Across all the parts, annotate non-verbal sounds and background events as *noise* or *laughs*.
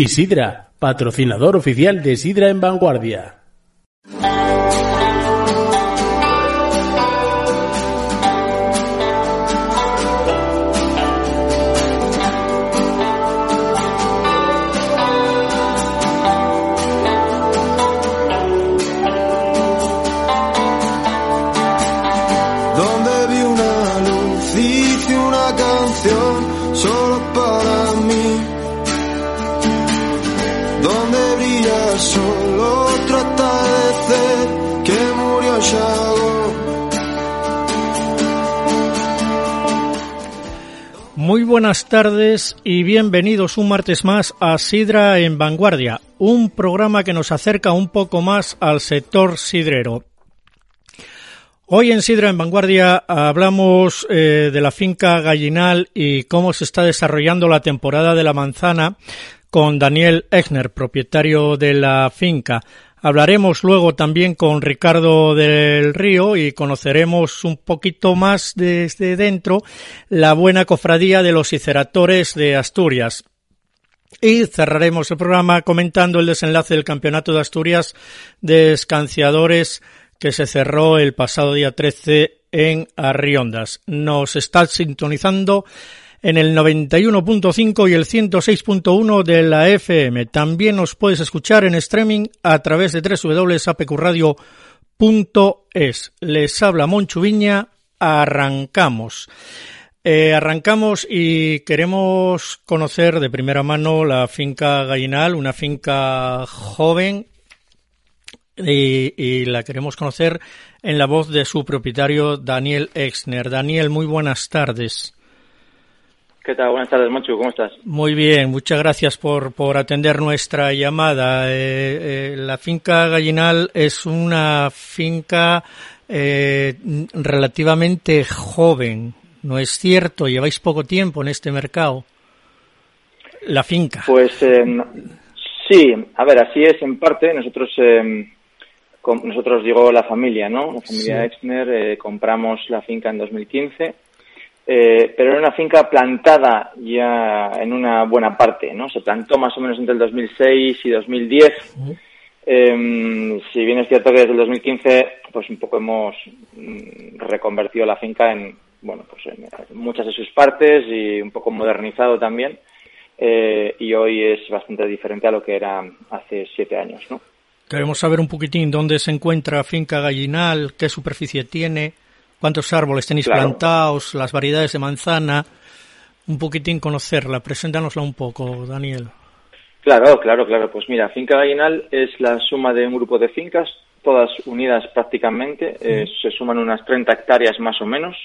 Isidra, patrocinador oficial de Sidra en Vanguardia. Buenas tardes y bienvenidos un martes más a Sidra en Vanguardia, un programa que nos acerca un poco más al sector sidrero. Hoy en Sidra en Vanguardia hablamos eh, de la finca gallinal y cómo se está desarrollando la temporada de la manzana con Daniel Echner, propietario de la finca. Hablaremos luego también con Ricardo del Río y conoceremos un poquito más desde dentro la buena cofradía de los iceratores de Asturias. Y cerraremos el programa comentando el desenlace del Campeonato de Asturias de Escanciadores que se cerró el pasado día 13 en Arriondas. Nos está sintonizando en el 91.5 y el 106.1 de la FM. También nos puedes escuchar en streaming a través de www.apqradio.es. Les habla Monchu Viña. Arrancamos. Eh, arrancamos y queremos conocer de primera mano la finca gallinal, una finca joven y, y, la queremos conocer en la voz de su propietario Daniel Exner. Daniel, muy buenas tardes. ¿Qué tal? Buenas tardes, Monchu. ¿Cómo estás? Muy bien, muchas gracias por, por atender nuestra llamada. Eh, eh, la finca Gallinal es una finca eh, relativamente joven, ¿no es cierto? Lleváis poco tiempo en este mercado. La finca. Pues eh, sí, a ver, así es en parte. Nosotros, eh, con, nosotros digo la familia, ¿no? La familia Sí. Exner, compramos la finca en 2015. Eh, pero era una finca plantada ya en una buena parte, ¿no? Se plantó más o menos entre el 2006 y 2010. Eh, si bien es cierto que desde el 2015, pues un poco hemos mm, reconvertido la finca en, bueno, pues en muchas de sus partes y un poco modernizado también. Eh, y hoy es bastante diferente a lo que era hace siete años, ¿no? Queremos saber un poquitín dónde se encuentra Finca Gallinal, qué superficie tiene, cuántos árboles tenéis Claro. plantados, las variedades de manzana, un poquitín conocerla. Preséntanosla un poco, Daniel. Claro, claro, claro. Pues mira, Finca Gallinal es la suma de un grupo de fincas, todas unidas prácticamente. Eh, se suman unas 30 hectáreas más o menos,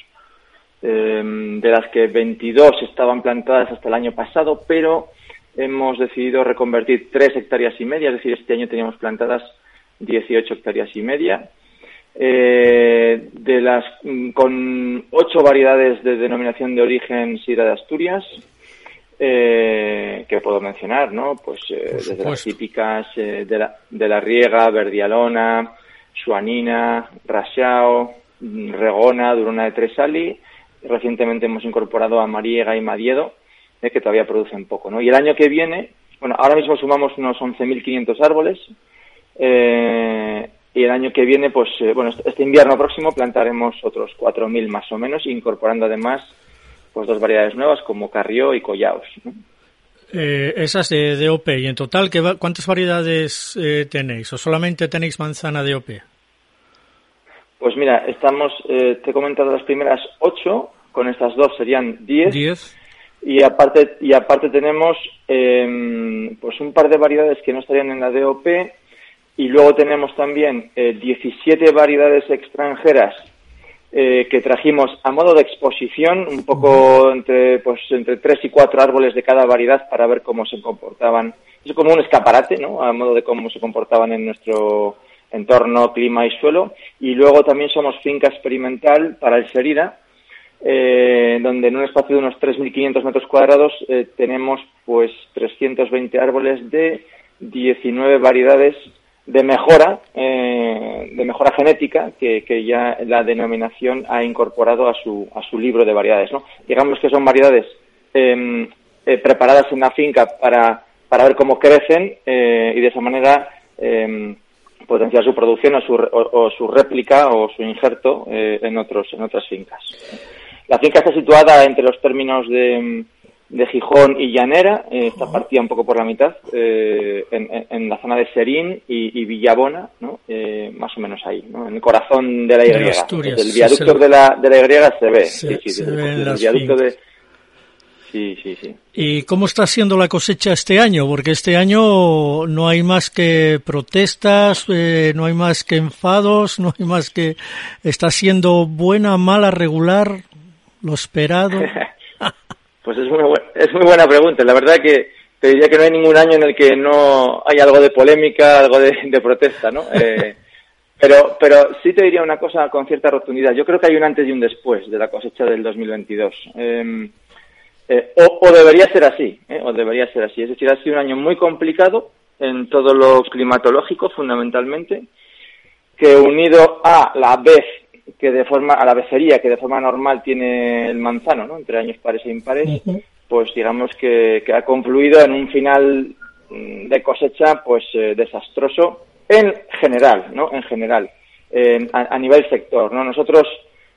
eh, de las que 22 estaban plantadas hasta el año pasado, pero hemos decidido reconvertir 3 hectáreas y media, es decir, este año teníamos plantadas 18 hectáreas y media. Eh, de las mm, con ocho variedades de denominación de origen Sidra de Asturias, eh, que puedo mencionar, ¿no? Pues eh, desde las típicas eh, de, la, de la Riega, Verdialona, Suanina, Rasiao, mm, Regona, Durona de Tresali. Recientemente hemos incorporado a Mariega y Madiedo, eh, que todavía producen poco, ¿no? Y el año que viene, bueno, ahora mismo sumamos unos 11.500 árboles. Y el año que viene, pues, eh, bueno, este- este invierno próximo plantaremos otros 4.000 más o menos, incorporando además pues dos variedades nuevas como Carrió y Collaos. ¿no? Eh, esas de DOP. ¿Y en total ¿qué va- cuántas variedades eh, tenéis? ¿O solamente tenéis manzana DOP? Pues mira, estamos, eh, te he comentado las primeras ocho, con estas dos serían diez, ¿Diez? y aparte y aparte tenemos eh, pues un par de variedades que no estarían en la DOP y luego tenemos también eh, 17 variedades extranjeras eh, que trajimos a modo de exposición, un poco entre pues entre tres y cuatro árboles de cada variedad para ver cómo se comportaban es como un escaparate, ¿no? A modo de cómo se comportaban en nuestro entorno, clima y suelo. Y luego también somos finca experimental para el Serida, eh, donde en un espacio de unos 3.500 metros cuadrados eh, tenemos pues 320 árboles de 19 variedades de mejora, eh, de mejora genética, que, que, ya la denominación ha incorporado a su, a su libro de variedades. ¿no? Digamos que son variedades em, eh, preparadas en la finca para, para ver cómo crecen eh, y de esa manera em, potenciar su producción o su, o, su réplica o su injerto eh, en, otros, en otras fincas. La finca está situada entre los términos de, de Gijón y Llanera, eh, está partida un poco por la mitad, eh, en, en, la zona de Serín y, y Villabona, ¿no? Eh, más o menos ahí, ¿no? en el corazón de la Y. De Asturias, el viaducto de, la, de la Y se ve. Se, sí, sí, se ve el viaducto de... Sí, sí, sí. ¿Y cómo está siendo la cosecha este año? Porque este año no hay más que protestas, eh, no hay más que enfados, no hay más que... ¿Está siendo buena, mala, regular, lo esperado? *laughs* Pues es muy, es muy buena pregunta. La verdad que te diría que no hay ningún año en el que no hay algo de polémica, algo de, de protesta, ¿no? Eh, *laughs* pero, pero sí te diría una cosa con cierta rotundidad. Yo creo que hay un antes y un después de la cosecha del 2022. Eh, eh, o, o, debería ser así, ¿eh? o debería ser así. Es decir, ha sido un año muy complicado en todo lo climatológico, fundamentalmente, que unido a la vez que de forma, a la becería que de forma normal tiene el manzano, ¿no? Entre años pares e impares, uh -huh. pues digamos que, que, ha confluido en un final de cosecha, pues eh, desastroso en general, ¿no? En general, eh, a, a, nivel sector, ¿no? Nosotros,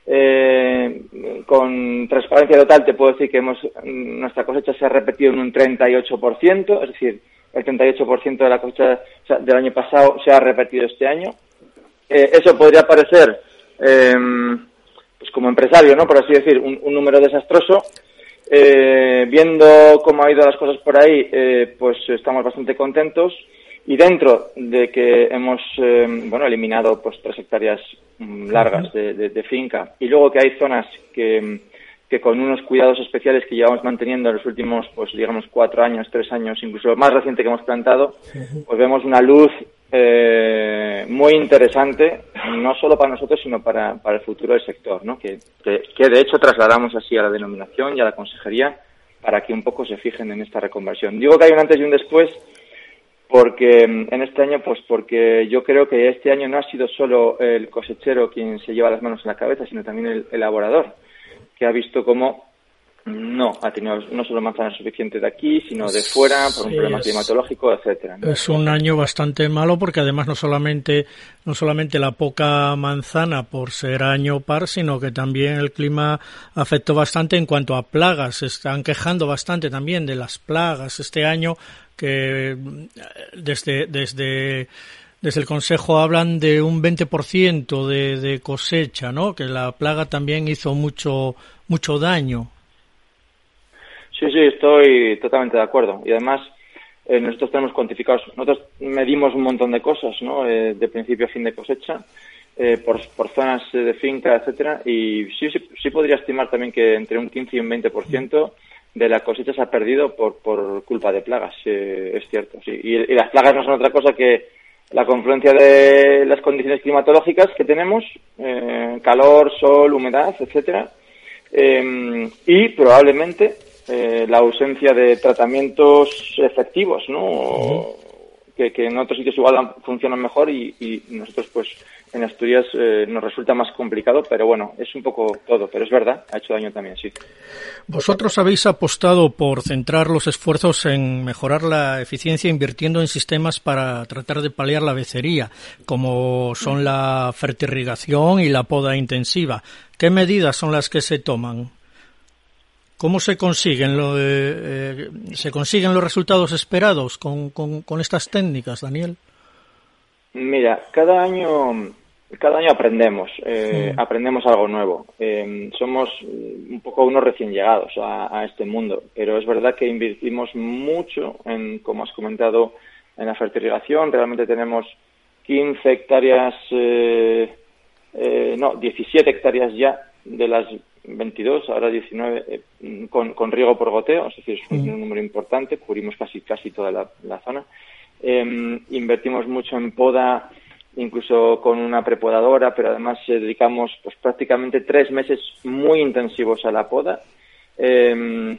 eh, con transparencia total, te puedo decir que hemos, nuestra cosecha se ha repetido en un 38%, es decir, el 38% de la cosecha del año pasado se ha repetido este año. Eh, eso podría parecer eh, pues como empresario, ¿no? Por así decir, un, un número desastroso. Eh, viendo cómo ha ido las cosas por ahí, eh, pues estamos bastante contentos. Y dentro de que hemos, eh, bueno, eliminado pues tres hectáreas mm, largas de, de, de, finca y luego que hay zonas que, que con unos cuidados especiales que llevamos manteniendo en los últimos, pues digamos, cuatro años, tres años, incluso más reciente que hemos plantado, pues vemos una luz eh, muy interesante, no solo para nosotros, sino para, para el futuro del sector, ¿no? Que, que, de hecho trasladamos así a la denominación y a la consejería para que un poco se fijen en esta reconversión. Digo que hay un antes y un después porque en este año, pues porque yo creo que este año no ha sido solo el cosechero quien se lleva las manos en la cabeza, sino también el elaborador, que ha visto cómo no ha tenido no solo manzana suficiente de aquí, sino de fuera, por un sí, problema climatológico, etcétera. Es un año bastante malo porque además no solamente no solamente la poca manzana por ser año par, sino que también el clima afectó bastante en cuanto a plagas. Se están quejando bastante también de las plagas este año que desde desde desde el Consejo hablan de un 20% de, de cosecha, ¿no? Que la plaga también hizo mucho mucho daño. Sí, sí, estoy totalmente de acuerdo. Y además, eh, nosotros tenemos cuantificados, nosotros medimos un montón de cosas, ¿no? Eh, de principio a fin de cosecha, eh, por, por zonas de finca, etcétera. Y sí, sí, sí podría estimar también que entre un 15 y un 20% de la cosecha se ha perdido por, por culpa de plagas, eh, es cierto. Sí. Y, y las plagas no son otra cosa que la confluencia de las condiciones climatológicas que tenemos, eh, calor, sol, humedad, etcétera, eh, y probablemente eh, la ausencia de tratamientos efectivos, ¿no? Uh -huh. que, que, en otros sitios igual funcionan mejor y, y nosotros pues en Asturias eh, nos resulta más complicado, pero bueno, es un poco todo, pero es verdad, ha hecho daño también, sí. Vosotros habéis apostado por centrar los esfuerzos en mejorar la eficiencia invirtiendo en sistemas para tratar de paliar la becería, como son la fertirrigación y la poda intensiva. ¿Qué medidas son las que se toman? ¿Cómo se consiguen, lo, eh, eh, se consiguen los resultados esperados con, con, con, estas técnicas, Daniel? Mira, cada año, cada año aprendemos, eh, sí. aprendemos algo nuevo. Eh, somos un poco unos recién llegados a, a, este mundo, pero es verdad que invertimos mucho en, como has comentado, en la fertilización. Realmente tenemos 15 hectáreas, eh, no, 17 hectáreas ya de las 22, ahora 19, eh, con, con, riego por goteo, es decir, es un, número importante, cubrimos casi, casi toda la, la zona. Em, invertimos mucho en poda, incluso con una prepodadora, pero además dedicamos pues, prácticamente tres meses muy intensivos a la poda. Eh,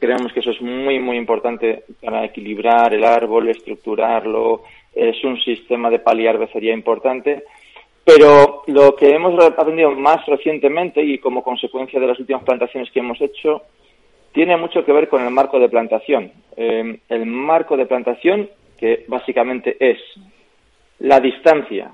creemos que eso es muy, muy importante para equilibrar el árbol, estructurarlo. Es un sistema de paliar becería importante. Pero lo que hemos aprendido más recientemente y como consecuencia de las últimas plantaciones que hemos hecho, tiene mucho que ver con el marco de plantación. Eh, el marco de plantación, que básicamente es la distancia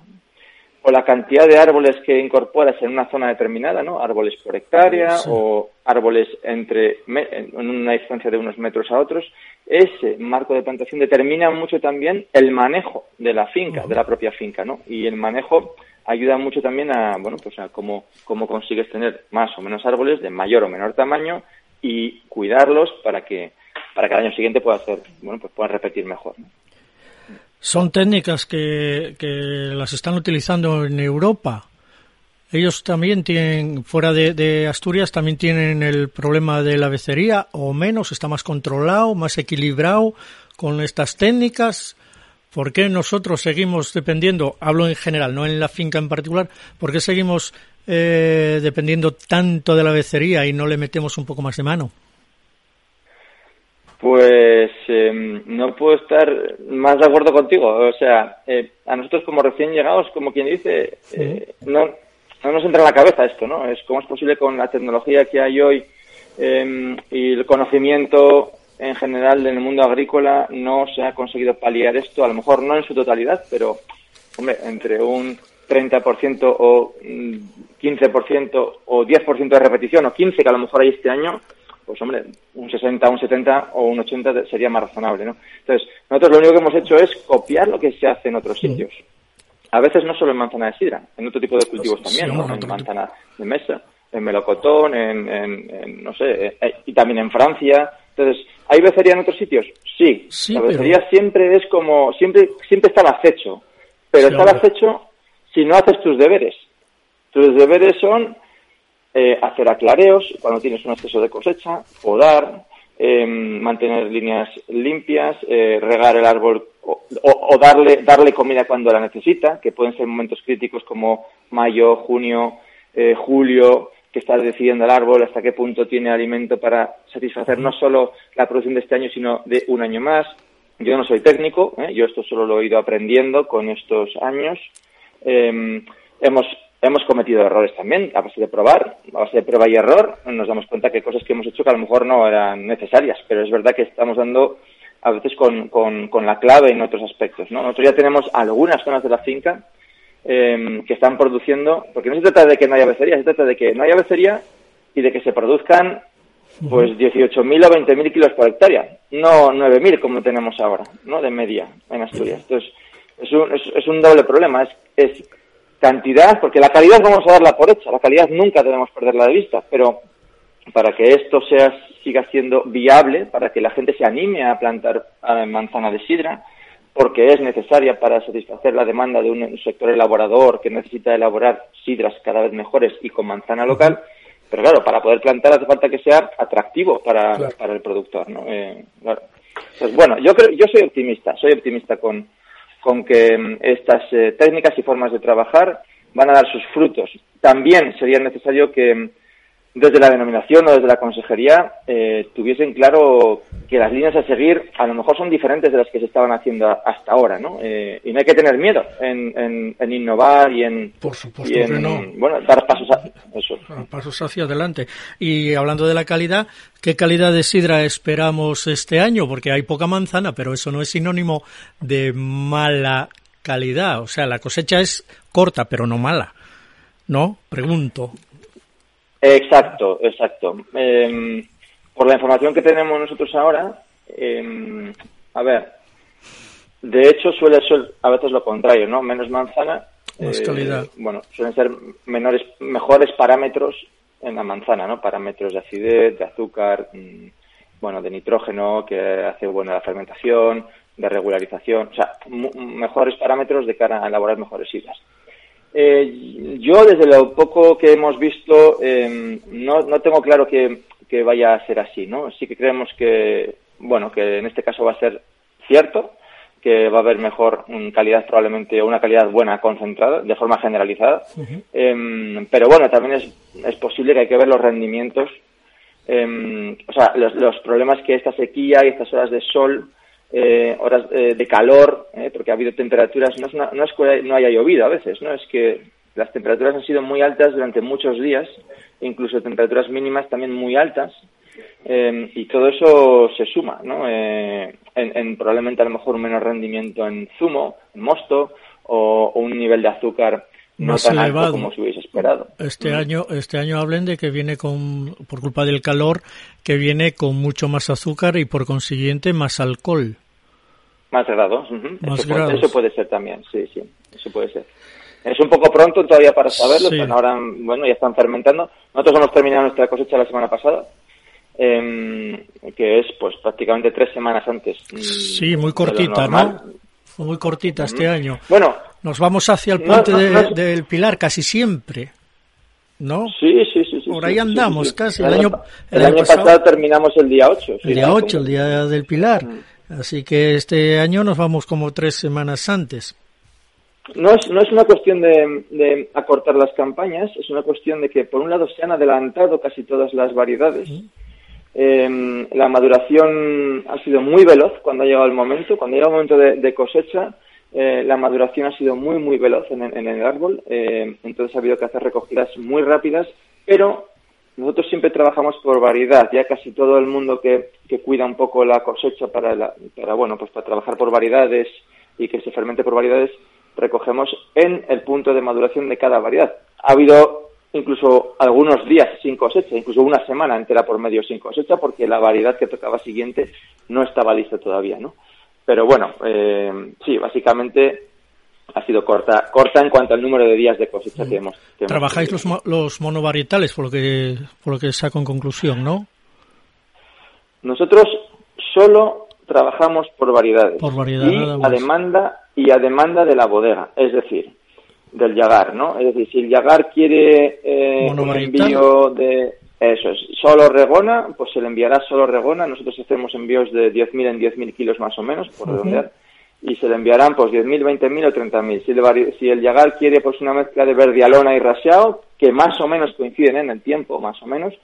o la cantidad de árboles que incorporas en una zona determinada, ¿no? Árboles por hectárea o árboles entre en una distancia de unos metros a otros. Ese marco de plantación determina mucho también el manejo de la finca, de la propia finca, ¿no? Y el manejo ayuda mucho también a, bueno, pues a cómo, cómo consigues tener más o menos árboles de mayor o menor tamaño y cuidarlos para que para que el año siguiente pueda ser, bueno, pues puedan repetir mejor. Son técnicas que, que las están utilizando en Europa. Ellos también tienen, fuera de, Asturias, también tienen el problema de la becería, o menos, está más controlado, más equilibrado con estas técnicas. ¿Por qué nosotros seguimos dependiendo, hablo en general, no en la finca en particular, por qué seguimos eh, dependiendo tanto de la becería y no le metemos un poco más de mano? Pues em, no puedo estar más de acuerdo contigo. O sea, eh, a nosotros como recién llegados, como quien dice, eh, no, no nos entra en la cabeza esto, ¿no? Es cómo es posible con la tecnología que hay hoy em, y el conocimiento en general en el mundo agrícola no se ha conseguido paliar esto, a lo mejor no en su totalidad, pero, hombre, entre un 30% o 15% o 10% de repetición o 15% que a lo mejor hay este año, pues hombre, un 60, un 70 o un 80 sería más razonable, ¿no? Entonces, nosotros lo único que hemos hecho es copiar lo que se hace en otros sitios. A veces no solo en manzana de sidra, en otro tipo de cultivos también, ¿no? En manzana de mesa, en melocotón, en, no sé, eh, y también en Francia. Entonces, ¿hay becería en otros sitios? Sí. la becería siempre es como, siempre, siempre está al acecho. Pero está al acecho si no haces tus deberes. Tus deberes son eh, hacer aclareos cuando tienes un exceso de cosecha, podar, em, mantener líneas limpias, eh, regar el árbol o, darle, darle comida cuando la necesita, que pueden ser momentos críticos como mayo, junio, eh, julio, que está decidiendo el árbol hasta qué punto tiene alimento para satisfacer no solo la producción de este año, sino de un año más. Yo no soy técnico, yo esto solo lo he ido aprendiendo con estos años. Em, hemos Hemos cometido errores también, a base de probar, a base de prueba y error, nos damos cuenta que cosas que hemos hecho que a lo mejor no eran necesarias, pero es verdad que estamos dando a veces con, con, la clave en otros aspectos. ¿no? Nosotros ya tenemos algunas zonas de la finca em, que están produciendo, porque no se trata de que no haya becería, se trata de que no haya becería y de que se produzcan pues 18.000 o 20.000 kilos por hectárea, no 9.000 como tenemos ahora, ¿no? De media en Asturias. Entonces, es un, es, un doble problema. Es, es cantidad, porque la calidad vamos a darla por hecha, la calidad nunca debemos perderla de vista, pero para que esto sea, siga siendo viable, para que la gente se anime a plantar manzana de sidra, porque es necesaria para satisfacer la demanda de un sector elaborador que necesita elaborar sidras cada vez mejores y con manzana local, pero claro, para poder plantar hace falta que sea atractivo para, para el productor, ¿no? Eh, pues bueno, yo creo, yo soy optimista, soy optimista con, con que mm, estas eh, técnicas y formas de trabajar van a dar sus frutos. También sería necesario que mm, desde la denominación o desde la consejería eh, tuviesen claro que las líneas a seguir a lo mejor son diferentes de las que se estaban haciendo hasta ahora, ¿no? Eh, y no hay que tener miedo en, en, innovar y en, Por supuesto que no. bueno, dar pasos, eso. pasos hacia adelante. Y hablando de la calidad, ¿qué calidad de sidra esperamos este año? Porque hay poca manzana, pero eso no es sinónimo de mala calidad. O sea, la cosecha es corta, pero no mala. ¿No? Pregunto. Exacto, exacto. Em, por la información que tenemos nosotros ahora, em, a ver, de hecho suele ser a veces lo contrario, ¿no? Menos manzana. Más eh, calidad. Bueno, suelen ser menores, mejores parámetros en la manzana, ¿no? Parámetros de acidez, de azúcar, mm, bueno, de nitrógeno, que hace buena la fermentación, de regularización, o sea, mejores parámetros de cara a elaborar mejores sidras. Eh, yo, desde lo poco que hemos visto, eh, no, no tengo claro que, que vaya a ser así, ¿no? Sí que creemos que, bueno, que en este caso va a ser cierto, que va a haber mejor mm, calidad probablemente o una calidad buena concentrada de forma generalizada. Em, pero bueno, también es, es posible que hay que ver los rendimientos, em, o sea, los, los problemas que esta sequía y estas horas de sol eh, horas eh, de calor, eh, porque ha habido temperaturas, no es, una- no es que no haya llovido a veces, no es que las temperaturas han sido muy altas durante muchos días, incluso temperaturas mínimas también muy altas, eh, y todo eso se suma, ¿no? Eh, en, en probablemente a lo mejor un menor rendimiento en zumo, en mosto, o, o un nivel de azúcar no Más tan elevado. alto como se hubiese esperado. Este Mm. año, este año hablen de que viene con, por culpa del calor, que viene con mucho más azúcar y por consiguiente más alcohol. Más grados. Más eso, puede- eso puede ser también, sí, sí, eso puede ser. Es un poco pronto todavía para saberlo, Sí. están ahora, bueno, ya están fermentando. Nosotros hemos terminado nuestra cosecha la semana pasada, em, que es pues prácticamente tres semanas antes. mm, Sí, muy cortita. ¿no? Fue muy cortita este año. Bueno, Nos vamos hacia el No, puente no, de- no. del Pilar casi siempre, ¿no? sí, sí, sí. Por ahí andamos casi. El, El año, año- el el año año pasado- pasado terminamos el día 8. El día 8, el día del Pilar. Así que este año nos vamos como tres semanas antes. No es, no es una cuestión de, de acortar las campañas, es una cuestión de que, por un lado, se han adelantado casi todas las variedades. Eh, la maduración ha sido muy veloz cuando ha llegado el momento. Cuando llega el momento de, de cosecha, eh, la maduración ha sido muy, muy veloz en, el- en el árbol. Eh, entonces ha habido que hacer recogidas muy rápidas, pero nosotros siempre trabajamos por variedad. Ya casi todo el mundo que, que cuida un poco la cosecha para, la- para, bueno, pues para trabajar por variedades y que se fermente por variedades, recogemos en el punto de maduración de cada variedad. Ha habido incluso algunos días sin cosecha, incluso una semana entera por medio sin cosecha, porque la variedad que tocaba siguiente no estaba lista todavía, ¿no? Pero bueno, eh, sí, básicamente ha sido corta, corta en cuanto al número de días de cosecha que hemos. que hemos Trabajáis tenido. los, los monovarietales, por lo que por lo que saco en conclusión, ¿no? Nosotros solo trabajamos por variedades. Por variedad, y a demanda y a demanda de la bodega, es decir, del yagar, ¿no? Es decir, si el yagar quiere eh, un envío de eso es solo regona, pues se le enviará solo regona. Nosotros hacemos envíos de 10.000 en 10.000 kilos más o menos, por redondear. Y se le enviarán pues 10.000, 20.000 o 30.000. Si el, si el yagar quiere pues una mezcla de verdialona y raseado, que más o menos coinciden en el tiempo, más o menos,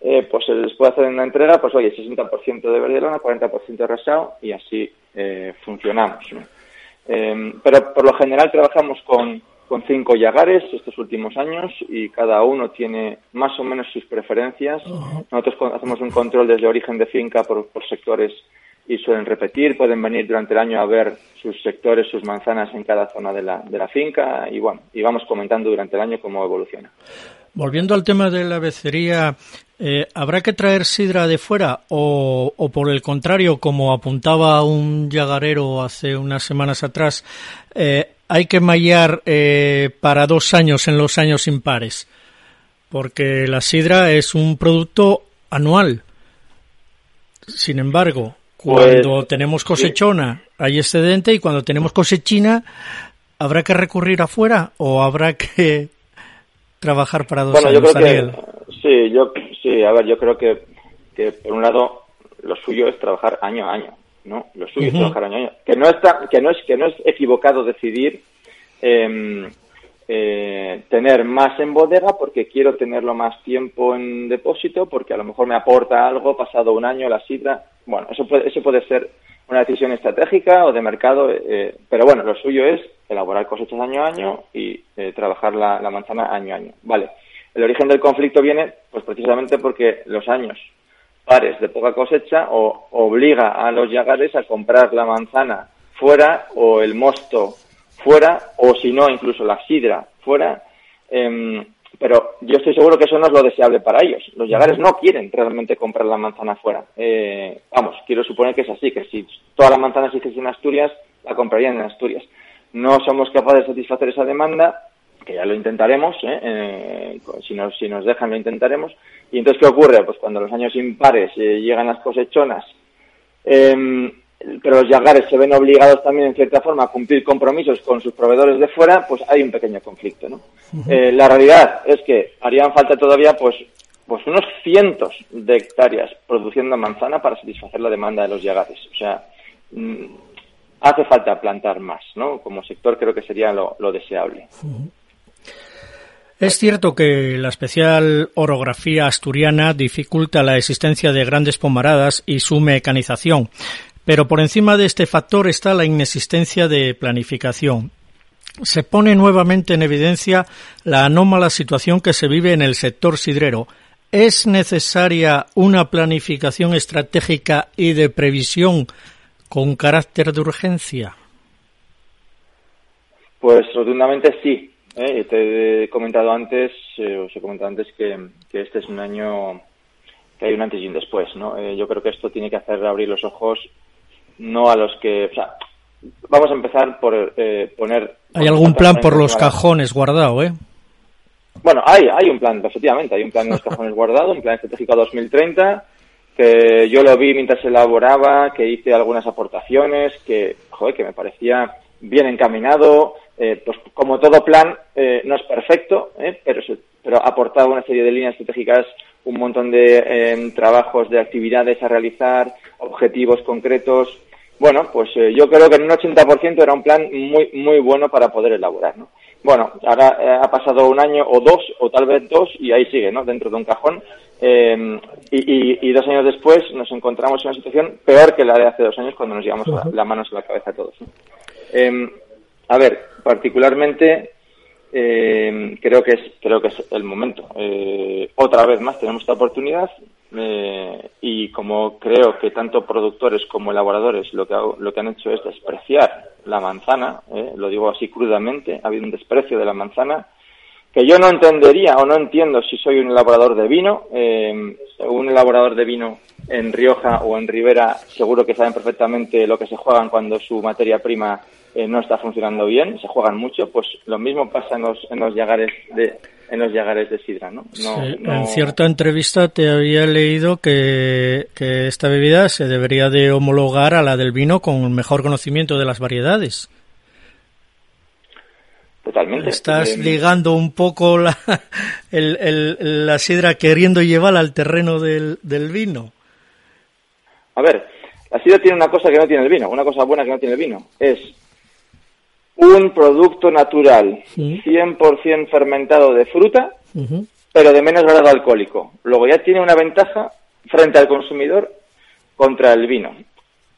eh, pues se les puede hacer una entrega, pues oye, 60% de verdelona, 40% de rasado y así eh, funcionamos. ¿no? Eh, pero por lo general trabajamos con, con cinco yagares estos últimos años y cada uno tiene más o menos sus preferencias. Nosotros hacemos un control desde origen de finca por, por sectores y suelen repetir, pueden venir durante el año a ver sus sectores, sus manzanas en cada zona de la, de la finca y bueno, y vamos comentando durante el año cómo evoluciona. Volviendo al tema de la becería, eh, ¿habrá que traer sidra de fuera o, o por el contrario, como apuntaba un yagarero hace unas semanas atrás, eh, hay que mallar eh, para dos años en los años impares? Porque la sidra es un producto anual. Sin embargo, cuando Pues, tenemos cosechona hay excedente y cuando tenemos cosechina, ¿habrá que recurrir afuera o habrá que trabajar para dos Bueno, yo años, creo Daniel? que sí, yo sí, a ver, yo creo que, que por un lado lo suyo es trabajar año a año, ¿no? Lo suyo es Ujú. trabajar año a año. Que no está, que no es que no es equivocado decidir em, eh, tener más en bodega porque quiero tenerlo más tiempo en depósito porque a lo mejor me aporta algo pasado un año la sidra. Bueno, eso puede, eso puede ser una decisión estratégica o de mercado, eh, pero bueno, lo suyo es elaborar cosechas año a año y eh, trabajar la, manzana año a año. Vale. El origen del conflicto viene, pues precisamente porque los años pares de poca cosecha o obliga a los yagares a comprar la manzana fuera o el mosto fuera o si no incluso la sidra fuera em, pero yo estoy seguro que eso no es lo deseable para ellos los yagares no quieren realmente comprar la manzana fuera Eh, vamos quiero suponer que es así que si toda la manzana se hiciese en Asturias la comprarían en Asturias no somos capaces de satisfacer esa demanda que ya lo intentaremos, ¿eh? Eh, si, nos, si nos dejan lo intentaremos. Y entonces, ¿qué ocurre? Pues cuando los años impares eh, llegan las cosechonas, em, pero los yagares se ven obligados también en cierta forma a cumplir compromisos con sus proveedores de fuera, pues hay un pequeño conflicto, ¿no? Eh, la realidad es que harían falta todavía, pues, pues unos cientos de hectáreas produciendo manzana para satisfacer la demanda de los yagares. O sea, mm, hace falta plantar más, ¿no? Como sector creo que sería lo, deseable. Es cierto que la especial orografía asturiana dificulta la existencia de grandes pomaradas y su mecanización, pero por encima de este factor está la inexistencia de planificación. Se pone nuevamente en evidencia la anómala situación que se vive en el sector sidrero. ¿Es necesaria una planificación estratégica y de previsión con carácter de urgencia? Pues rotundamente sí. ¿eh? Te he comentado antes, eh, os he comentado antes que, este es un año que hay un antes y un después, ¿no? Eh, yo creo que esto tiene que hacer abrir los ojos no a los que, o sea, vamos a empezar por poner. Hay algún plan por los cajones guardado, ¿eh? Bueno, hay, hay un plan, efectivamente, hay un plan en los *laughs* cajones guardado, un plan estratégico 2030 que yo lo vi mientras se elaboraba, que hice algunas aportaciones, que, joder, que me parecía bien encaminado, eh, pues como todo plan eh, no es perfecto, eh, pero, pero ha aportado una serie de líneas estratégicas, un montón de trabajos, de actividades a realizar, objetivos concretos. Bueno, pues yo creo que en un 80% era un plan muy, muy bueno para poder elaborar, ¿no? Bueno, ahora ha pasado un año o dos, o tal vez dos, y ahí sigue, ¿no? Dentro de un cajón. Eh, y, dos años después nos encontramos en una situación peor que la de hace dos años cuando nos llevamos la, manos a la cabeza todos. Eh, a ver, particularmente eh, creo que es creo que es el momento. otra vez más tenemos esta oportunidad y como creo que tanto productores como elaboradores lo que lo que han hecho es despreciar la manzana, lo digo así crudamente, ha habido un desprecio de la manzana que yo no entendería o no entiendo si soy un elaborador de vino. Eh, un elaborador de vino en Rioja o en Ribera seguro que saben perfectamente lo que se juegan cuando su materia prima eh, no está funcionando bien, se juegan mucho, pues lo mismo pasa en los, en los llagares de en los llagares de sidra, ¿no? En cierta entrevista te había leído que, que esta bebida se debería de homologar a la del vino con mejor conocimiento de las variedades. Totalmente. Estás eh, ligando un poco la, *laughs* la sidra queriendo llevarla al terreno del, vino. A ver, la sidra tiene una cosa que no tiene el vino, una cosa buena que no tiene el vino. Es un producto natural, 100% fermentado de fruta, pero de menos grado alcohólico. Luego ya tiene una ventaja frente al consumidor contra el vino.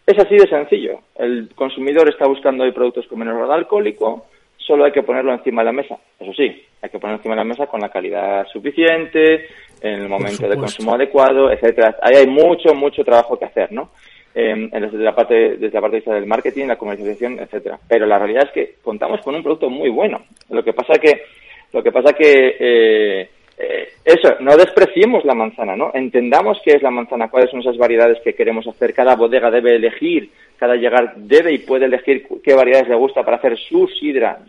Es así de sencillo. El consumidor está buscando hoy productos con menos grado alcohólico, solo hay que ponerlo encima de la mesa. Eso sí, hay que ponerlo encima de la mesa con la calidad suficiente, en el momento de consumo adecuado, etcétera. Ahí hay mucho, mucho trabajo que hacer, ¿no? Eh, desde la parte desde la parte del marketing, la comercialización, etcétera. Pero la realidad es que contamos con un producto muy bueno. Lo que pasa que lo que pasa que eh, eh, eso, no despreciemos la manzana, ¿no? Entendamos qué es la manzana, cuáles son esas variedades que queremos hacer. Cada bodega debe elegir, cada llegar debe y puede elegir qué variedades le gusta para hacer su sidra